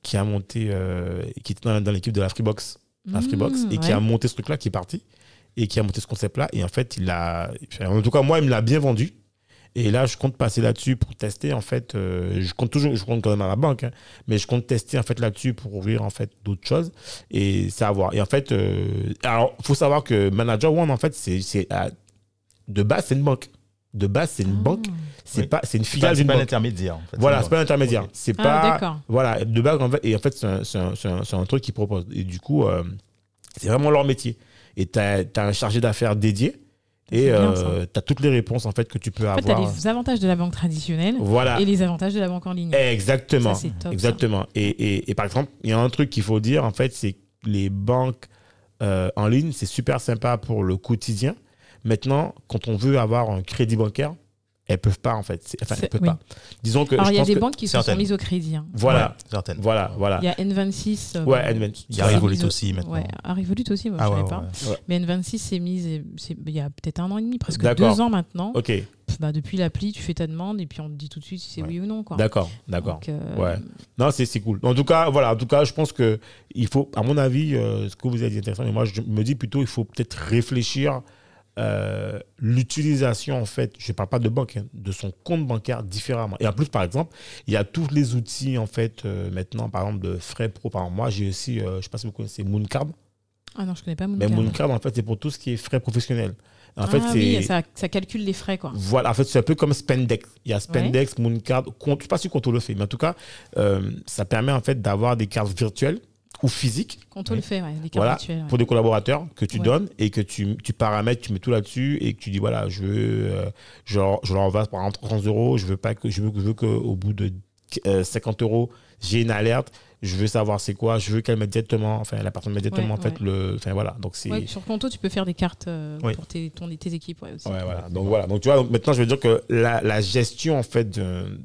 qui a monté, euh, qui était dans, dans l'équipe de la Freebox, la Freebox, Mmh, et qui ouais. a monté ce truc-là, qui est parti, et qui a monté ce concept-là. Et en fait, il a, en tout cas, moi, il me l'a bien vendu. Et là, je compte passer là-dessus pour tester. En fait, euh, je compte toujours, je compte quand même à la banque, hein, mais je compte tester en fait là-dessus pour ouvrir en fait d'autres choses et savoir. Et en fait, euh, alors, faut savoir que Manager One, en fait, c'est, c'est euh, de base, c'est une banque. De base, c'est une Ah. banque. C'est Oui. pas, c'est une C'est pas, filiale c'est d'une pas un banque. intermédiaire. En fait. Voilà, c'est pas l'intermédiaire. Ok. C'est Ah, pas. d'accord. Voilà, de base, en fait, et en fait, c'est un, c'est un- c'est un- c'est un truc qu'ils proposent. Et du coup, euh, c'est vraiment leur métier. Et tu as, un chargé d'affaires dédié. Et ça. tu as toutes les réponses en fait que tu peux En fait, tu as avoir. les avantages de la banque traditionnelle Voilà. et les avantages de la banque en ligne. Exactement. Ça, top. Exactement. Et, et, et par exemple, il y a un truc qu'il faut dire, en fait, c'est que les banques euh, en ligne, c'est super sympa pour le quotidien. Maintenant, quand on veut avoir un crédit bancaire, elles peuvent pas, en fait. C'est- Enfin, C'est- elles peuvent oui. pas. Disons que. Alors, il y a des que- banques qui se sont mises au crédit. hein. Voilà, Ouais, certaines. voilà, voilà. Il y a N26. euh, Ouais. Il y a. Revolut aussi maintenant. Ouais, à Revolut aussi, moi, Ah je ouais, savais pas. ouais. Mais N26 s'est mise et c'est- il y a peut-être un an et demi, presque deux ans maintenant. Ok, Bah, depuis l'appli, tu fais ta demande et puis on te dit tout de suite si c'est Ouais. oui ou non. Quoi. d'accord, d'accord. Euh, Ouais. Non, c'est c'est cool. En tout cas, voilà, en tout cas, je pense que il faut, à mon avis, euh, ce que vous avez dit intéressant, mais moi, je me dis plutôt, il faut peut-être réfléchir euh, l'utilisation, en fait, je ne parle pas de banque, hein, de son compte bancaire différemment. Et en plus, par exemple, il y a tous les outils, en fait, euh, maintenant, par exemple, de frais pro. Par exemple, moi, j'ai aussi, euh, je ne sais pas si vous connaissez Mooncard, Ah non, je connais pas mais Mooncard. Mooncard, en fait, c'est pour tout ce qui est frais professionnels. En fait, ah c'est. oui, ça, ça calcule les frais. Quoi. Voilà, en fait, c'est un peu comme Spendex. Il y a Spendex, Mooncard, compte, je ne sais pas si Conto le fait, mais en tout cas, ça permet en fait d'avoir des cartes virtuelles ou physiques Quand on le fait, ouais, les cartes Voilà, virtuelles, ouais. pour des collaborateurs que tu Ouais. donnes et que tu, tu paramètres, tu mets tout là-dessus et que tu dis voilà, je veux, euh, je, leur, je leur envoie par exemple 30 euros, je veux pas que je veux, je veux qu'au bout de euh, 50 euros, j'ai une alerte, je veux savoir c'est quoi, je veux qu'elle mette directement, enfin la personne mette directement Ouais, en fait ouais. le, enfin voilà, donc c'est Ouais, sur Conto, tu peux faire des cartes euh, pour tes, ton, tes équipes ouais, aussi. Voilà. Donc voilà. Donc tu vois, donc, maintenant je veux dire que la, la gestion en fait de-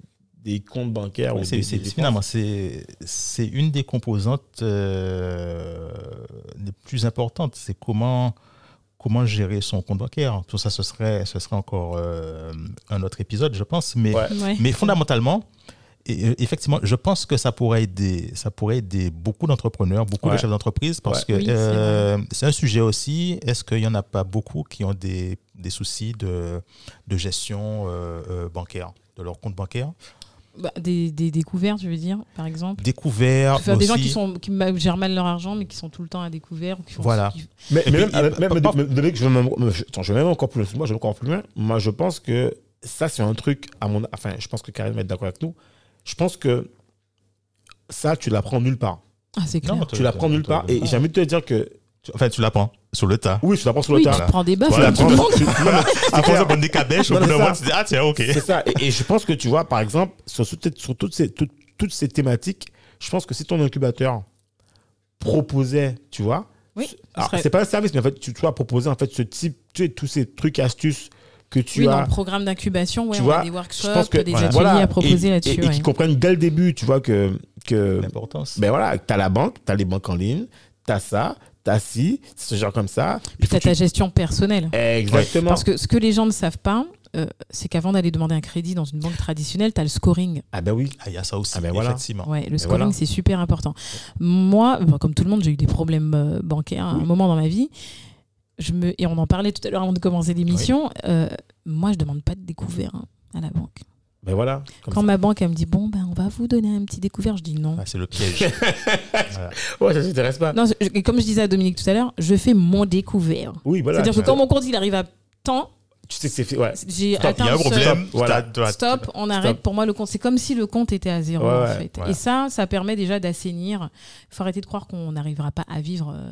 des comptes bancaires Ouais, ou c'est- finalement, c'est c'est une des composantes euh, les plus importantes. C'est comment, comment gérer son compte bancaire. Tout ça, ce serait, ce serait encore euh, un autre épisode, je pense. Mais, Ouais. Ouais. mais fondamentalement, et, effectivement, je pense que ça pourrait aider, ça pourrait aider beaucoup d'entrepreneurs, beaucoup de chefs d'entreprise, parce Ouais. que Oui, c'est euh, c'est un sujet aussi. Est-ce qu'il n'y en a pas beaucoup qui ont des, des soucis de, de gestion euh, euh, bancaire, de leur compte bancaire? Bah, des, des découvertes, je veux dire, par exemple. Découvert. Enfin, des gens qui, sont, qui gèrent mal leur argent, mais qui sont tout le temps à découvert. ou qui font- Voilà. qui- Mais, mais puis, même, même, pas- même- même- je vais même, je- attends, je vais même encore plus loin. Moi, je vais encore plus loin. Moi, je pense que ça, c'est un truc, à mon, enfin, je pense que Karine va être d'accord avec nous. Je pense que ça, tu l'apprends nulle part. Ah, c'est clair. Non, Tu l'apprends nulle part. Et j'ai envie de te dire que, Tu- Enfin, tu l'apprends sur le tas. oui, tu l'apprends sur le oui, tas. tu prends des baffes Voilà, tu- de prendre des cabèches, au bout d'un moment, tu te dis, ah tiens, ok. C'est ça. Et, et je pense que tu vois, par exemple, sur, toutes- sur toutes, ces, toutes, toutes ces thématiques, je pense que si ton incubateur proposait, tu vois, Oui, ce alors, serait- c'est pas un service, mais en fait, tu dois proposer en fait ce type, tu sais, tous ces trucs, astuces que tu oui, as. dans le programme d'incubation, ouais, tu on vois, a des je workshops, pense que des voilà. ateliers voilà, à proposer et, là-dessus. et, et ouais. qu'ils comprennent dès le début, tu vois, que, que L'importance. ben voilà, tu as la banque, tu as les banques en ligne, tu as ça, tu as ci, ce genre comme ça. Puis tu ta gestion personnelle. Exactement. Parce que ce que les gens ne savent pas, euh, c'est qu'avant d'aller demander un crédit dans une banque traditionnelle, tu as le scoring. Ah ben oui. Ah, il y a ça aussi, Ah ben voilà. effectivement. Ouais, le scoring, voilà. c'est super important. Moi, comme tout le monde, j'ai eu des problèmes euh, bancaires à un moment dans ma vie. Je me, et on en parlait tout à l'heure avant de commencer l'émission. euh, moi, je demande pas de découvert hein, à la banque. Ben voilà. Quand ça. ma banque elle me dit bon ben on va vous donner un petit découvert, je dis non. Ah, c'est le piège. Voilà. Ouais, ça t'intéresse pas. Non, je- comme je disais à Dominique tout à l'heure, je fais mon découvert. Oui, voilà. C'est-à-dire que quand mon compte il arrive à temps, Tu sais que c'est fait. Ouais. j'ai Stop, Il y atteint a un ce- problème. Voilà. Stop, on arrête. Pour moi, le compte, c'est comme si le compte était à zéro, Ouais, en ouais, fait. voilà. Et ça, ça permet déjà d'assainir. Il faut arrêter de croire qu'on n'arrivera pas à vivre euh,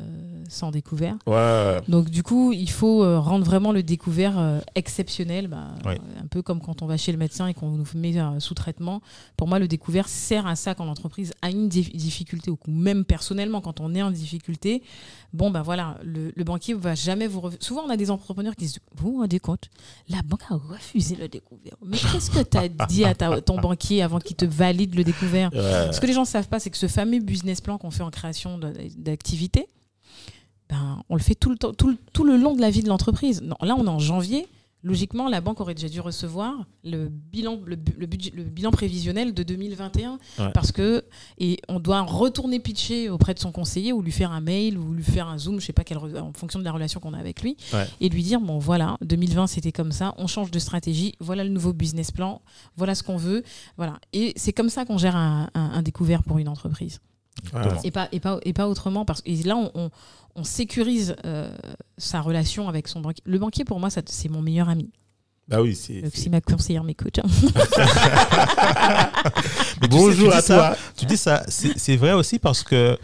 sans découvert. Ouais, ouais. Donc, du coup, il faut euh, rendre vraiment le découvert euh, exceptionnel. bah, Un peu comme quand on va chez le médecin et qu'on nous met sous traitement. Pour moi, le découvert sert à ça quand l'entreprise a une dif- difficulté, ou même personnellement, quand on est en difficulté. Bon, ben voilà, le, le banquier va jamais vous. rev- Souvent, on a des entrepreneurs qui disent Vous vous rendez compte La banque a refusé le découvert. Mais qu'est-ce que tu as dit à ta- ton banquier avant qu'il te valide le découvert Ouais. Ce que les gens ne savent pas, c'est que ce fameux business plan qu'on fait en création d'activité, ben, on le fait tout le, temps, tout, le, tout le long de la vie de l'entreprise. Là, on est en janvier. Logiquement, la banque aurait déjà dû recevoir le bilan, le, bu- le budget, le bilan prévisionnel de 2021 Ouais. parce que et on doit retourner pitcher auprès de son conseiller ou lui faire un mail ou lui faire un zoom, je sais pas quelle, en fonction de la relation qu'on a avec lui, Ouais. et lui dire bon voilà 2020 c'était comme ça, on change de stratégie, voilà le nouveau business plan, voilà ce qu'on veut, voilà et c'est comme ça qu'on gère un, un- un découvert pour une entreprise. Et pas et pas et pas autrement parce que là on, on, on sécurise euh, sa relation avec son banquier. Le banquier pour moi ça- c'est mon meilleur ami. Bah oui, c'est. Si ma conseillère m'écoute. hein. Sais, Bonjour à ça- toi. Tu dis ça, c'est c'est vrai aussi parce que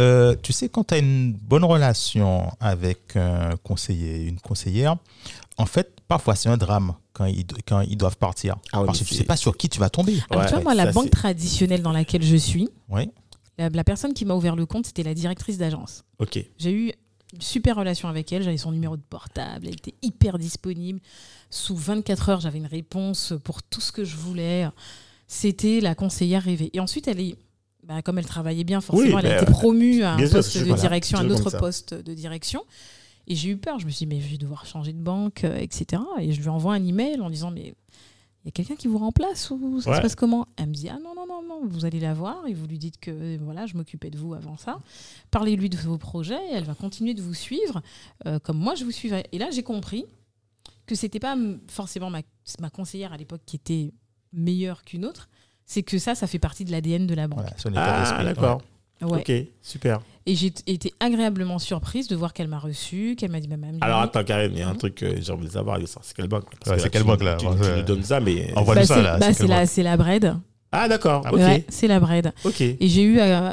euh, tu sais, quand tu as une bonne relation avec un conseiller, une conseillère, en fait, parfois c'est un drame quand ils, quand ils doivent partir. Ah parce que tu c'est- sais pas sur qui tu vas tomber. Alors, Ouais, tu vois, moi, la banque c'est- traditionnelle dans laquelle je suis, Oui. La, la personne qui m'a ouvert le compte, c'était la directrice d'agence. Ok. J'ai eu une super relation avec elle. J'avais son numéro de portable. Elle était hyper disponible. Sous 24 heures, j'avais une réponse pour tout ce que je voulais. C'était la conseillère rêvée. Et ensuite, elle est. bah, comme elle travaillait bien, forcément, elle a été promue à un sûr, poste de voilà, direction, un autre poste de direction. Et j'ai eu peur. Je me suis dit, mais je vais devoir changer de banque, euh, etc. Et je lui envoie un email en disant, mais y a quelqu'un qui vous remplace ou ça Ouais. se passe comment Elle me dit, ah non, non, non, non, vous allez la voir et vous lui dites que euh, voilà, je m'occupais de vous avant ça. Parlez-lui de vos projets et elle va continuer de vous suivre euh, comme moi je vous suivais. Et là, j'ai compris que c'était pas forcément ma, ma conseillère à l'époque qui était meilleure qu'une autre. C'est que ça, ça fait partie de l'ADN de la banque. Voilà, son état Ah, d'esprit. d'accord. Ouais. Ok, super. Et j'ai été agréablement surprise de voir qu'elle m'a reçue, qu'elle m'a dit, bah, madame. Alors attends, Karine, il y a un truc que j'ai envie de savoir. C'est quelle banque? Ouais, c'est là, quelle tu- banque, là Tu, Ouais, tu ouais. nous donnes ça, mais. Envoie- bah, ça, c'est là, bah, c'est la, la Bred. Ah, d'accord. Ok. Ouais, c'est la Bred. Ok. Et j'ai eu euh,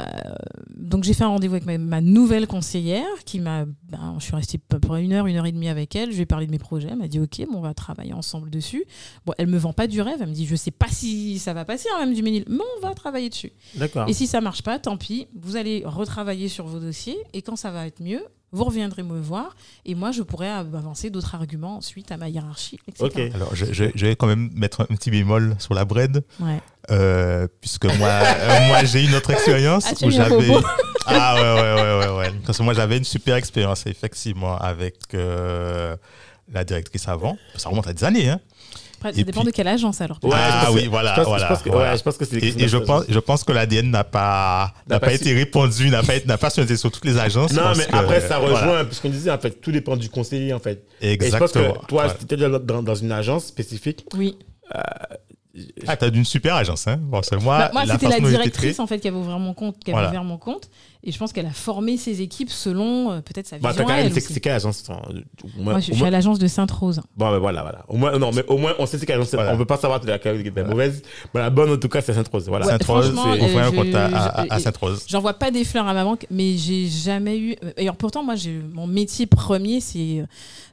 donc j'ai fait un rendez-vous avec ma, ma nouvelle conseillère qui m'a ben, je suis restée à peu près une heure une heure et demie avec elle je lui ai parlé de mes projets elle m'a dit ok bon, on va travailler ensemble dessus bon elle me vend pas du rêve elle me dit je sais pas si ça va passer hein, même du Ménil mais on va travailler dessus D'accord. et si ça marche pas tant pis vous allez retravailler sur vos dossiers et quand ça va être mieux vous reviendrez me voir et moi je pourrai euh, avancer d'autres arguments suite à ma hiérarchie etc. Ok. Alors, je, je- je vais quand même mettre un petit bémol sur la bread, ouais. euh, puisque moi, euh, moi j'ai une autre expérience Ah, où j'avais. Ah ouais, ouais, ouais, ouais, ouais. Parce que moi, j'avais une super expérience, effectivement, avec euh, la directrice avant. Ça remonte à des années, hein. Après, ça Et dépend puis- de quelle agence alors. Ouais, ah oui, voilà, je pense- je voilà. pense que- voilà. ouais, je pense que c'est des Et, et je pense, je pense que l'ADN n'a pas, n'a pas, pas été répandu, n'a pas, n'a pas sonné sur toutes les agences. Non, mais que, après, ça rejoint voilà. ce qu'on disait, en fait. Tout dépend du conseiller, en fait. Et je Exactement. pense que toi, Voilà. si tu étais dans, une agence spécifique, Oui. Ah, t'as d'une super agence, hein. Bon, c'est moi, Bah, moi, c'était la directrice en fait qui avait ouvert mon compte, qui avait Voilà. ouvert mon compte, et je pense qu'elle a formé ses équipes selon euh, peut-être sa bah, vision. t'as à quand même, elle c'est quelle agence Moi, je, je suis à l'agence de Sainte-Rose. Bon, ben voilà, voilà. Au moins, non, mais au moins, on sait c'est quelle agence. Voilà. On ne peut pas savoir de laquelle est la mauvaise. Mais la bonne, en tout cas, c'est Sainte-Rose. Voilà. Ouais, Sainte-Rose, on fait un euh, compte à, Sainte-Rose. J'envoie pas des fleurs à ma banque, mais j'ai jamais eu. Alors pourtant, moi, j'ai mon métier premier, c'est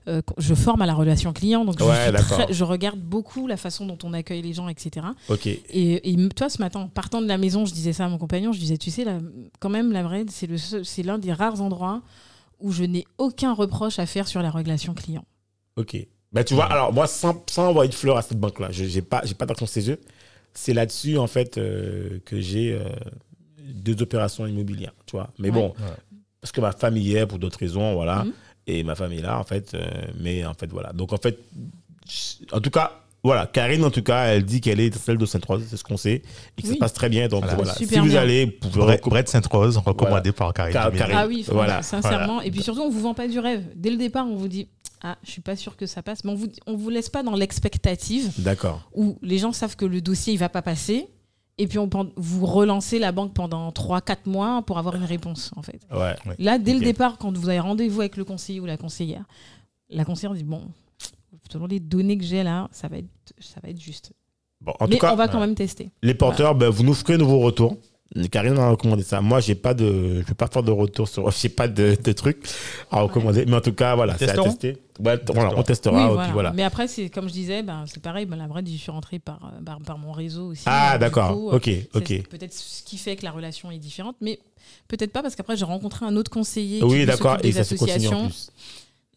euh, je forme à la relation client, donc je, Ouais, suis d'accord. très- je regarde beaucoup la façon dont on accueille les gens, etc. Et, toi, ce matin, en partant de la maison, je disais ça à mon compagnon, je disais, tu sais, là, quand même, la vraie, c'est le seul- c'est l'un des rares endroits où je n'ai aucun reproche à faire sur la relation client. Ok. Ben, tu vois, alors, moi, sans, sans envoyer de fleurs à cette banque-là, je n'ai pas, j'ai pas d'action CGE. C'est là-dessus, en fait, euh, que j'ai euh, deux opérations immobilières. Tu vois. Mais bon, Ouais. parce que ma famille est pour d'autres raisons, voilà. Mhm. Et ma famille est là, en fait. euh, mais en fait, voilà. Donc, en fait, en tout cas, voilà. Karine, en tout cas, elle dit qu'elle est celle de Sainte-Rose, c'est ce qu'on sait. Et que ça se passe très bien. Donc, Voilà. voilà. Si vous bien. allez, vous pouvez Brett, Brett Sainte-Rose, recommandé par Karine. Car-. Karine. Ah oui, Voilà. sincèrement. Et puis surtout, on vous vend pas du rêve. Dès le départ, on vous dit ah, je suis pas sûr que ça passe, mais on vous on vous laisse pas dans l'expectative D'accord. où les gens savent que le dossier il va pas passer. Et puis on vous relancez la banque pendant 3-4 mois pour avoir une réponse en fait. Ouais. Là, dès le départ, quand vous avez rendez-vous avec le conseiller ou la conseillère, la conseillère dit bon, selon les données que j'ai là, ça va être, ça va être juste. Bon, en Mais tout cas, on va quand même tester. les porteurs, ben, vous nous ferez de vos retours. Karine a recommandé ça. Moi, j'ai pas de, je vais pas faire de retour sur, j'ai pas de, de trucs à recommander. Mais en tout cas, voilà, c'est à tester. Ouais, t- voilà, on testera. et voilà. puis voilà. Mais après, c'est comme je disais, ben, c'est pareil. Ben, la vraie, je suis rentrée par, euh, par, par mon réseau aussi. Ah, d'accord. euh, Ok, ok. Peut-être ce qui fait que la relation est différente, mais peut-être pas parce qu'après j'ai rencontré un autre conseiller. Oui, d'accord. Et des ça se continue en associations. plus.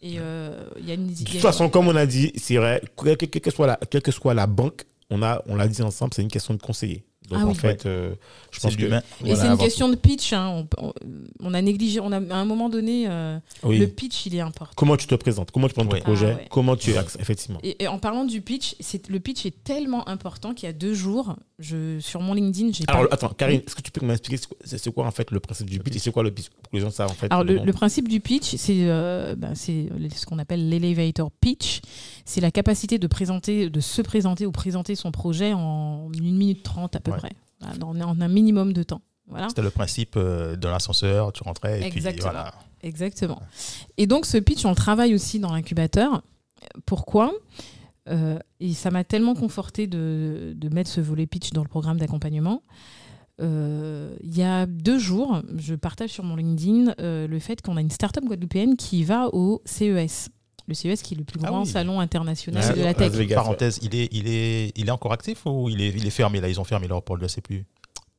Et euh, il y a une. De toute façon, comme on a dit, c'est vrai, quelle que, quelle que soit la, quelle que soit la banque, on a, on l'a dit ensemble, c'est une question de conseiller. Donc Ah en oui. fait, euh, je pense que. Et Voilà, c'est une question de pitch. hein. On, on- on a négligé. On a à un moment donné, euh, oui. le pitch, il est important. Comment tu te présentes? Comment tu prends ton Oui. projet? Ah ouais. Comment tu effectivement Et, et en parlant du pitch, c'est le pitch est tellement important qu'il y a deux jours, je, sur mon LinkedIn, j'ai Alors pas- attends, Karine, est-ce que tu peux m'expliquer c'est quoi- en fait le principe du pitch? Et c'est quoi le pitch pour que les gens savent en fait Alors, le, principe du pitch, c'est euh, ben, c'est ce qu'on appelle l'elevator pitch. C'est la capacité de, présenter, de se présenter ou présenter son projet en une minute trente à peu Ouais. près, Voilà, dans, en un minimum de temps. Voilà, C'était le principe euh, de l'ascenseur, tu rentrais et Exactement. puis voilà. exactement. Et donc, ce pitch, on le travaille aussi dans l'incubateur. Pourquoi? Euh, Et ça m'a tellement conforté de, de mettre ce volet pitch dans le programme d'accompagnement. Euh, il y a deux jours, je partage sur mon LinkedIn euh, le fait qu'on a une start-up guadeloupéenne qui va au CES. Le CES qui est le plus Ah grand oui. salon international Ah, de la tech. Vegas, Parenthèse, il est, il, est, il est encore actif ou il est, il est fermé là Ils ont fermé leur pôle, je ne sais plus.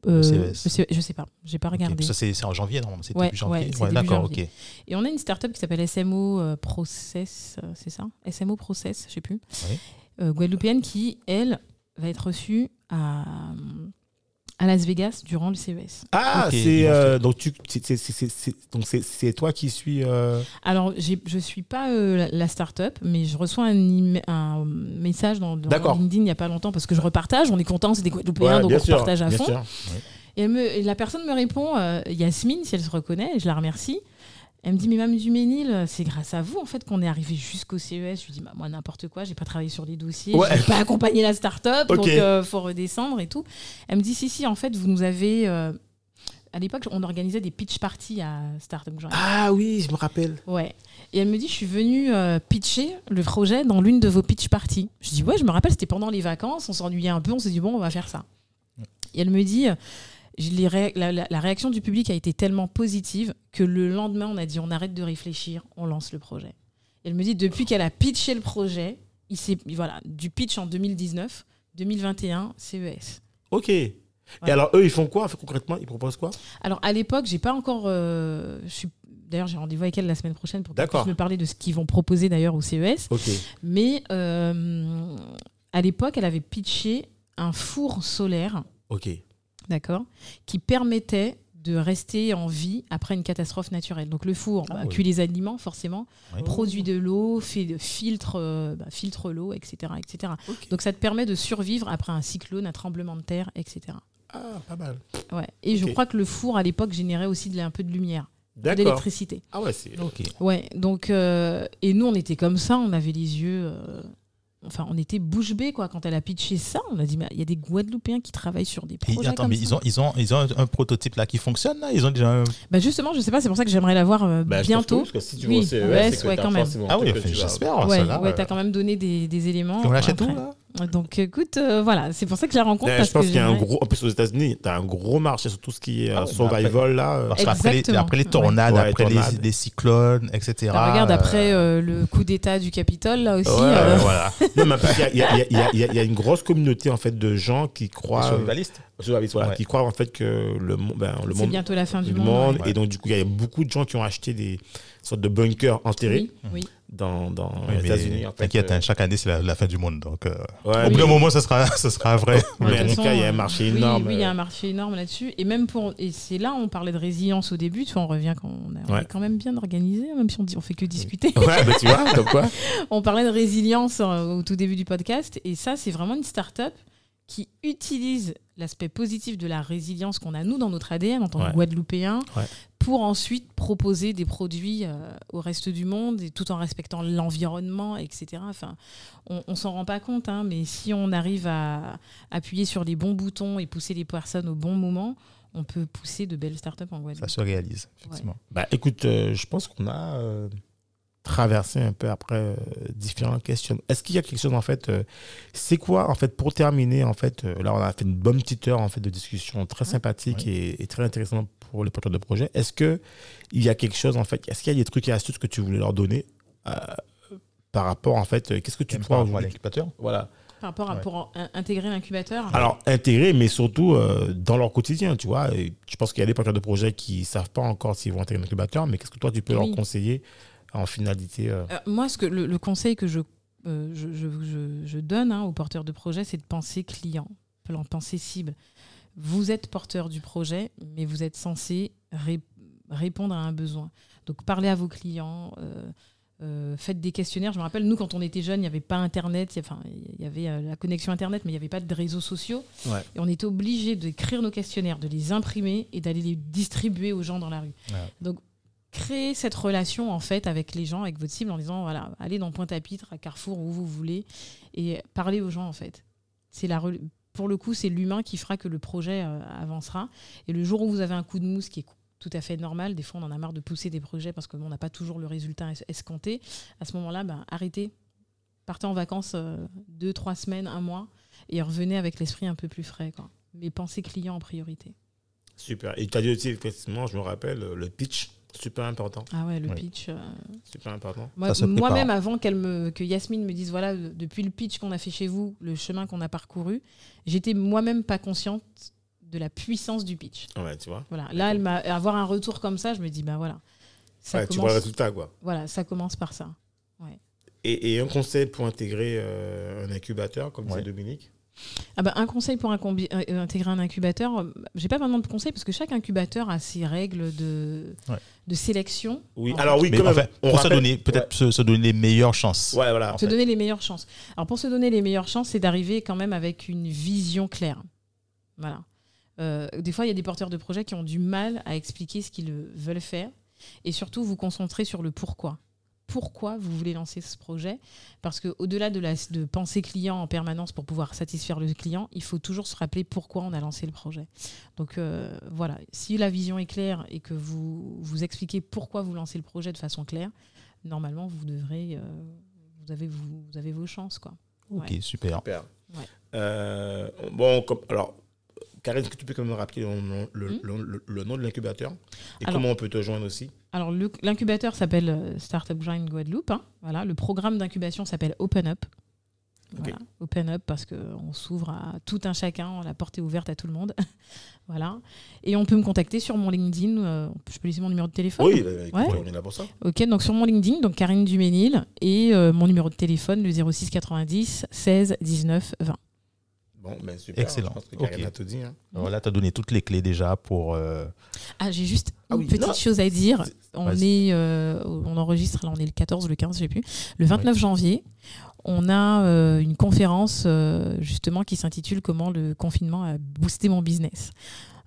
Euh, CES. CES, je sais pas, j'ai pas regardé. Ça, c'est en janvier, normalement. C'est Ouais, début janvier. ouais, D'accord, ok. Et on a une start-up qui s'appelle SMO euh, Process, euh, c'est ça? SMO Process, je sais plus. Oui. Euh, guadeloupéenne qui, elle, va être reçue à, à Las Vegas durant le CES. Ah, c'est euh, donc tu c'est- donc c'est toi qui suis euh, Alors, je suis pas euh, la, la start-up, mais je reçois un, message dans. LinkedIn il n'y a pas longtemps parce que je repartage. On est content, c'est des Guadeloupéens, ouais, donc on sûr, partage à bien fond. sûr. Et, elle me- et la personne me répond, euh, Yasmine, si elle se reconnaît, et je la remercie. Elle me dit, mais Mme Duménil, c'est grâce à vous en fait qu'on est arrivé jusqu'au CES. Je lui dis, bah, moi n'importe quoi, j'ai pas travaillé sur des dossiers, Ouais. j'ai pas accompagné la start-up, donc il faut redescendre et tout. Elle me dit, si, si, en fait, vous nous avez. euh, à l'époque, on organisait des pitch parties à Startup Joint. Ah oui, je me rappelle. Ouais. Et elle me dit, je suis venue euh, pitcher le projet dans l'une de vos pitch parties. Je dis, ouais, je me rappelle, c'était pendant les vacances, on s'ennuyait un peu, on s'est dit, bon, on va faire ça. Et elle me dit, euh, les ré- la, la- la réaction du public a été tellement positive que le lendemain, on a dit, on arrête de réfléchir, on lance le projet. Et elle me dit, depuis qu'elle a pitché le projet, il s'est, voilà, du pitch en 2019, 2021, CES. Ok. Et alors eux, ils font quoi? Concrètement Ils proposent quoi? Alors à l'époque, j'ai pas encore. euh, je suis d'ailleurs j'ai rendez-vous avec elle la semaine prochaine pour qu'elle puisse me parler de ce qu'ils vont proposer d'ailleurs au CES. Ok. Mais euh, à l'époque, elle avait pitché un four solaire, Ok. D'accord, qui permettait de rester en vie après une catastrophe naturelle. Donc le four Ah bah, oui. cuit les aliments forcément, produit de l'eau, fait filtre, euh, bah, filtre l'eau, etc., etc. Donc ça te permet de survivre après un cyclone, un tremblement de terre, etc. Ah, pas mal. Ouais. Et je crois que le four à l'époque générait aussi de, un peu de lumière, d'électricité. Ah ouais, c'est. Ok. Ouais. Donc euh, et nous on était comme ça, on avait les yeux. euh, Enfin, on était bouche bée quoi quand elle a pitché ça. On a dit, mais il y a des Guadeloupéens qui travaillent sur des Et projets attends, comme mais ça. ils ont, ils, ont, ils ont un prototype là qui fonctionne là? Ils ont déjà un... Bah justement, je sais pas, c'est pour ça que j'aimerais la voir euh, Bah, je pense que bientôt. oui, parce que si tu Oui, vois au CES, ouais, quand même. Ah oui, j'espère. Ouais, ouais, euh, t'as quand même donné des, des éléments. Et on l'achète où là? Donc écoute, euh, voilà, c'est pour ça que je la rencontre. Parce je pense qu'il y a un gros. En plus, aux États-Unis, tu as un gros marché sur tout ce qui est euh, Ah survival là. euh. Parce les, après les tornades, Ouais, après les, tornades. les cyclones, etc. Bah, regarde, après euh, le coup d'État du Capitole, là aussi. Ouais, euh, voilà. Non, mais parce qu'il y a- il y, y a- y y une grosse communauté en fait de gens qui croient, survivalistes. survivalistes, voilà, Ouais. qui croient en fait que le, ben, le c'est monde, bientôt la fin du du monde. monde, ouais. et donc du coup il y a beaucoup de gens qui ont acheté des sortes de bunkers enterrés Oui, oui. Dans, dans Oui, les États-Unis. en fait, T'inquiète, euh, hein, chaque année c'est la, la fin du monde. Donc, euh, ouais, au bout d'un moment, ce sera, ce sera vrai. Mais en tout cas, il y a un euh, marché oui, énorme. Oui, il y a euh, un marché énorme là-dessus. Et même pour, et c'est là on parlait de résilience au début. Tu vois, on revient quand on, a- on Ouais. est quand même bien organisé, même si on dit on fait que discuter. Ouais, bah, tu vois, comme quoi. on parlait de résilience euh, au tout début du podcast. Et ça, c'est vraiment une start-up qui utilise l'aspect positif de la résilience qu'on a nous dans notre ADN en tant Ouais. que Guadeloupéens Ouais. pour ensuite proposer des produits euh, au reste du monde et tout en respectant l'environnement, etc. Enfin, on, on s'en rend pas compte, hein, mais si on arrive à appuyer sur les bons boutons et pousser les personnes au bon moment, on peut pousser de belles startups en Ça Guadeloupe. se réalise, effectivement. Bah, écoute, euh, je pense qu'on a euh, traversé un peu après euh, différents questions. Est-ce qu'il y a quelque chose en fait euh, C'est quoi en fait pour terminer en fait euh, Là, on a fait une bonne petite heure en fait de discussion très sympathique et, et très intéressante pour les porteurs de projet. Est-ce que il y a quelque chose en fait Est-ce qu'il y a des trucs et astuces que tu voulais leur donner euh, par rapport en fait euh, Qu'est-ce que tu crois par rapport à l'incubateur Voilà. Par rapport à Ouais. pour intégrer l'incubateur. Alors, intégrer, mais surtout euh, dans leur quotidien, tu vois. Et je pense qu'il y a des porteurs de projets qui ne savent pas encore s'ils vont intégrer un incubateur, mais qu'est-ce que toi, tu peux Oui. leur conseiller en finalité euh, Euh, moi, ce que, le, le conseil que je, euh, je, je- je- donne hein, aux porteurs de projet, c'est de penser client, plan- penser cible. Vous êtes porteur du projet, mais vous êtes censé ré- répondre à un besoin. Donc, parlez à vos clients. euh, faites des questionnaires. Je me rappelle, nous, quand on était jeunes, il n'y avait pas Internet. il y a- Enfin, il y avait euh, la connexion Internet, mais il n'y avait pas de réseaux sociaux. Ouais. Et on était obligé d'écrire nos questionnaires, de les imprimer et d'aller les distribuer aux gens dans la rue. Ouais. Donc, créer cette relation en fait avec les gens, avec votre cible, en disant voilà, allez dans Pointe-à-Pitre, à Carrefour, où vous voulez, et parlez aux gens en fait. C'est la pour le coup, c'est l'humain qui fera que le projet euh, avancera. Et le jour où vous avez un coup de mousse qui est tout à fait normal, des fois on en a marre de pousser des projets parce qu'on n'a pas toujours le résultat es- escompté. À ce moment-là, ben, arrêtez, partez en vacances euh, deux, trois semaines, un mois, et revenez avec l'esprit un peu plus frais. Quoi. Mais pensez client en priorité. Super. Et tu as dit aussi, effectivement, je me rappelle, euh, le pitch, super important. Ah ouais, le Oui. pitch. euh, Super important. Moi-. Moi-même, avant qu'elle me, que Yasmine me dise, voilà, depuis le pitch qu'on a fait chez vous, le chemin qu'on a parcouru, j'étais moi-même pas consciente de la puissance du pitch. Ouais, tu vois. Voilà. Là, elle m'a, avoir un retour comme ça, je me dis, ben voilà. Ça, Ouais, tu vois le commence, résultat, quoi. voilà, ça commence par ça. Et, et un conseil pour intégrer euh, un incubateur, comme Ouais. disait Dominique? Ah ben, un conseil pour incombi- euh, intégrer un incubateur, euh, j'ai pas vraiment de conseil parce que chaque incubateur a ses règles de, Ouais. de sélection. Oui, En alors oui, enfin, on pour se donner, peut-être se, se donner les meilleures chances. Ouais, voilà. Se fait. donner les meilleures chances. Alors pour se donner les meilleures chances, c'est d'arriver quand même avec une vision claire. Voilà. Euh, des fois, il y a des porteurs de projets qui ont du mal à expliquer ce qu'ils veulent faire et surtout vous concentrer sur le pourquoi. Pourquoi vous voulez lancer ce projet Parce qu'au-delà de, la, de penser client en permanence pour pouvoir satisfaire le client, il faut toujours se rappeler pourquoi on a lancé le projet. Donc euh, voilà, si la vision est claire et que vous vous expliquez pourquoi vous lancez le projet de façon claire, normalement vous devrez, euh, vous avez vous, vous avez vos chances quoi. Ok, Ouais. super. Super. Ouais. Euh, bon, alors, Karine, est-ce que tu peux quand même rappeler le, nom- le, Hmm. le- le- le nom de l'incubateur Et Alors- comment on peut te joindre aussi? Alors l'incubateur s'appelle euh, Startup Grind Guadeloupe. hein. Voilà, le programme d'incubation s'appelle Open Up. Voilà, Open Up parce qu'on s'ouvre à tout un chacun, la porte est ouverte à tout le monde. voilà. Et on peut me contacter sur mon LinkedIn. euh, je peux laisser mon numéro de téléphone? Oui, bah, écoute, Ouais. on est là pour ça. Ok, donc sur mon LinkedIn, donc Karine Duménil, et euh, mon numéro de téléphone, le 06 90 16 19 20. Bon, ben super. Excellent. Je pense que Karine Ok. a tout dit. hein. Alors là, tu as donné toutes les clés déjà pour. euh, Ah, j'ai juste Ah une oui, petite non. chose à dire. On est, euh, on enregistre là, on est le 14, le 15, je sais plus. Le 29 janvier, on a euh, une conférence euh, justement qui s'intitule Comment le confinement a boosté mon business.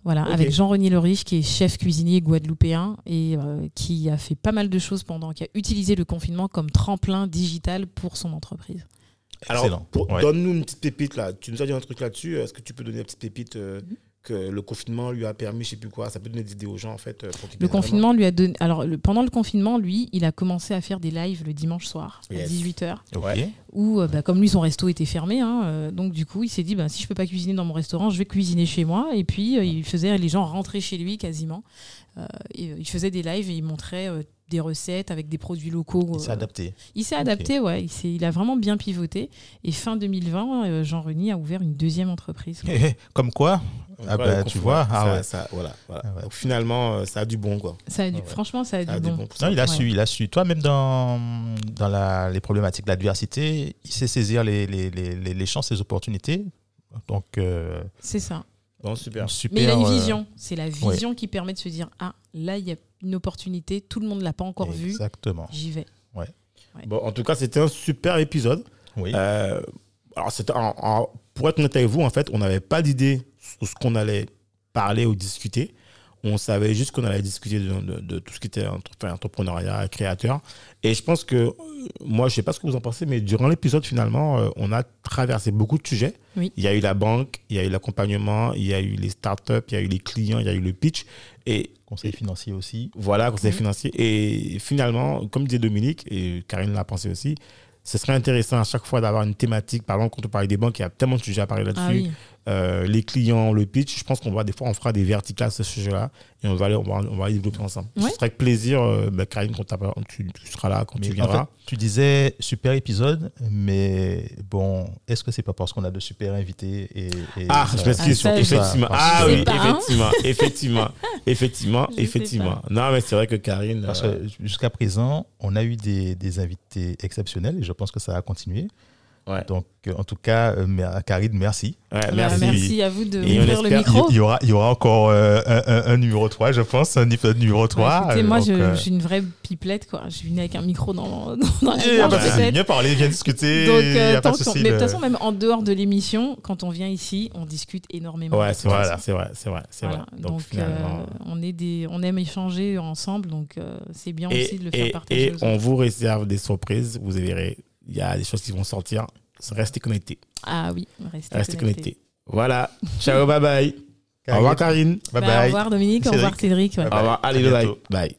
Voilà, avec Jean-Renier Lorich, qui est chef cuisinier guadeloupéen et euh, qui a fait pas mal de choses pendant, qui a utilisé le confinement comme tremplin digital pour son entreprise. Alors, Ouais. donne-nous une petite pépite là. Tu nous as dit un truc là-dessus. Est-ce que tu peux donner une petite pépite euh, Mhm. que le confinement lui a permis, je sais plus quoi Ça peut donner des idées aux gens en fait. euh, pour Le confinement lui a donné. Alors, le- pendant le confinement, lui, il a commencé à faire des lives le dimanche soir à Yes. 18h. Ok. Ouais. où, euh, bah, comme lui, son resto était fermé, hein, euh, donc du coup, il s'est dit, bah, si je peux pas cuisiner dans mon restaurant, je vais cuisiner chez moi. Et puis, euh, il faisait les gens rentrer chez lui quasiment. Euh, et, euh, il faisait des lives et il montrait euh, des recettes avec des produits locaux. Il s'est euh, adapté. il s'est adapté, ouais. Il, s'est- il a vraiment bien pivoté. Et fin 2020, euh, Jean Reny a ouvert une deuxième entreprise. quoi. Comme quoi Ah bah, tu vois, ah ça- ouais. ça- voilà, voilà. Ah ouais. Donc, finalement, euh, ça a du bon quoi. Ça a du- Ah ouais. Franchement, ça a Ça a du du bon. Non, il a Ouais. su, il a su. Toi, même dans, dans la- les problématiques de l'adversité, il sait saisir les, les, les, les- les chances, les opportunités. Donc, euh, C'est ça. Bon, super. super. Mais il a une euh, vision. C'est la vision qui permet de se dire, ah, là, il y a une opportunité, tout le monde l'a pas encore vue, Exactement. j'y vais. Bon, en tout cas, c'était un super épisode. Oui. Euh, alors, c'était en- en- pour être honnête avec vous, en fait, on n'avait pas d'idée sur ce qu'on allait parler ou discuter. On savait juste qu'on allait discuter de, de- de tout ce qui était entre- enfin, entrepreneuriat, créateur. Et je pense que, moi, je sais pas ce que vous en pensez, mais durant l'épisode, finalement, euh, on a traversé beaucoup de sujets. Oui. Il y a eu la banque, il y a eu l'accompagnement, il y a eu les startups, il y a eu les clients, il y a eu le pitch. Et Conseil financier aussi. voilà, conseil Mhm. financier. Et finalement, comme disait Dominique, et Karine l'a pensé aussi, ce serait intéressant à chaque fois d'avoir une thématique. Par exemple, quand on parle des banques, il y a tellement de sujets à parler là-dessus. Ah oui. Euh, les clients, le pitch, je pense qu'on va des fois, on fera des verticales sur ce sujet-là et on va aller, on va, on va les développer ensemble. Ouais. Ce serait avec plaisir, euh, bah, Karine, quand tu, tu seras là, quand Mais tu en viendras. fait, tu disais super épisode, mais bon, est-ce que c'est pas parce qu'on a de super invités et, et ah, ça- je m'excuse, Ah, effectivement. Ah que- oui, hein. effectivement, effectivement, effectivement, Je effectivement. Non, mais c'est vrai que Karine. Parce euh, que jusqu'à présent, on a eu des, des invités exceptionnels et je pense que ça va continuer. Ouais. Donc, euh, en tout cas, euh, merci. ouais, Bah, merci. merci à vous de Et ouvrir le micro. Il y aura, il y aura encore euh, un, un- un numéro 3, je pense, un épisode numéro 3. Ouais, écoutez, moi, euh, suis une vraie pipelette, quoi. Je suis venue avec un micro dans, dans la eh, gorge, bah, bien parler, bien discuter. Donc, euh, tant souci, mais de toute façon, même en dehors de l'émission, quand on vient ici, on discute énormément. Ouais, c'est vrai, c'est vrai, c'est vrai, c'est Voilà. vrai. Donc, finalement, euh, on, est des, on aime échanger ensemble, donc euh, c'est bien et, aussi de le faire et- partager. et on vous réserve des surprises. Vous verrez, il y a des choses qui vont sortir. Restez connectés. Ah oui, restez, Restez connectés. connectés. Voilà. Ciao, bye bye. Au revoir, Karine. Bye Bah, bye. Au revoir Dominique, au revoir Cédric. ouais. Bye Au revoir. Allez, bye. Bye.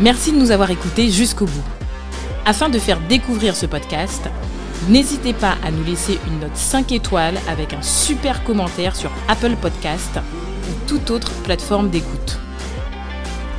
Merci de nous avoir écoutés jusqu'au bout. Afin de faire découvrir ce podcast, n'hésitez pas à nous laisser une note 5 étoiles avec un super commentaire sur Apple Podcast ou toute autre plateforme d'écoute.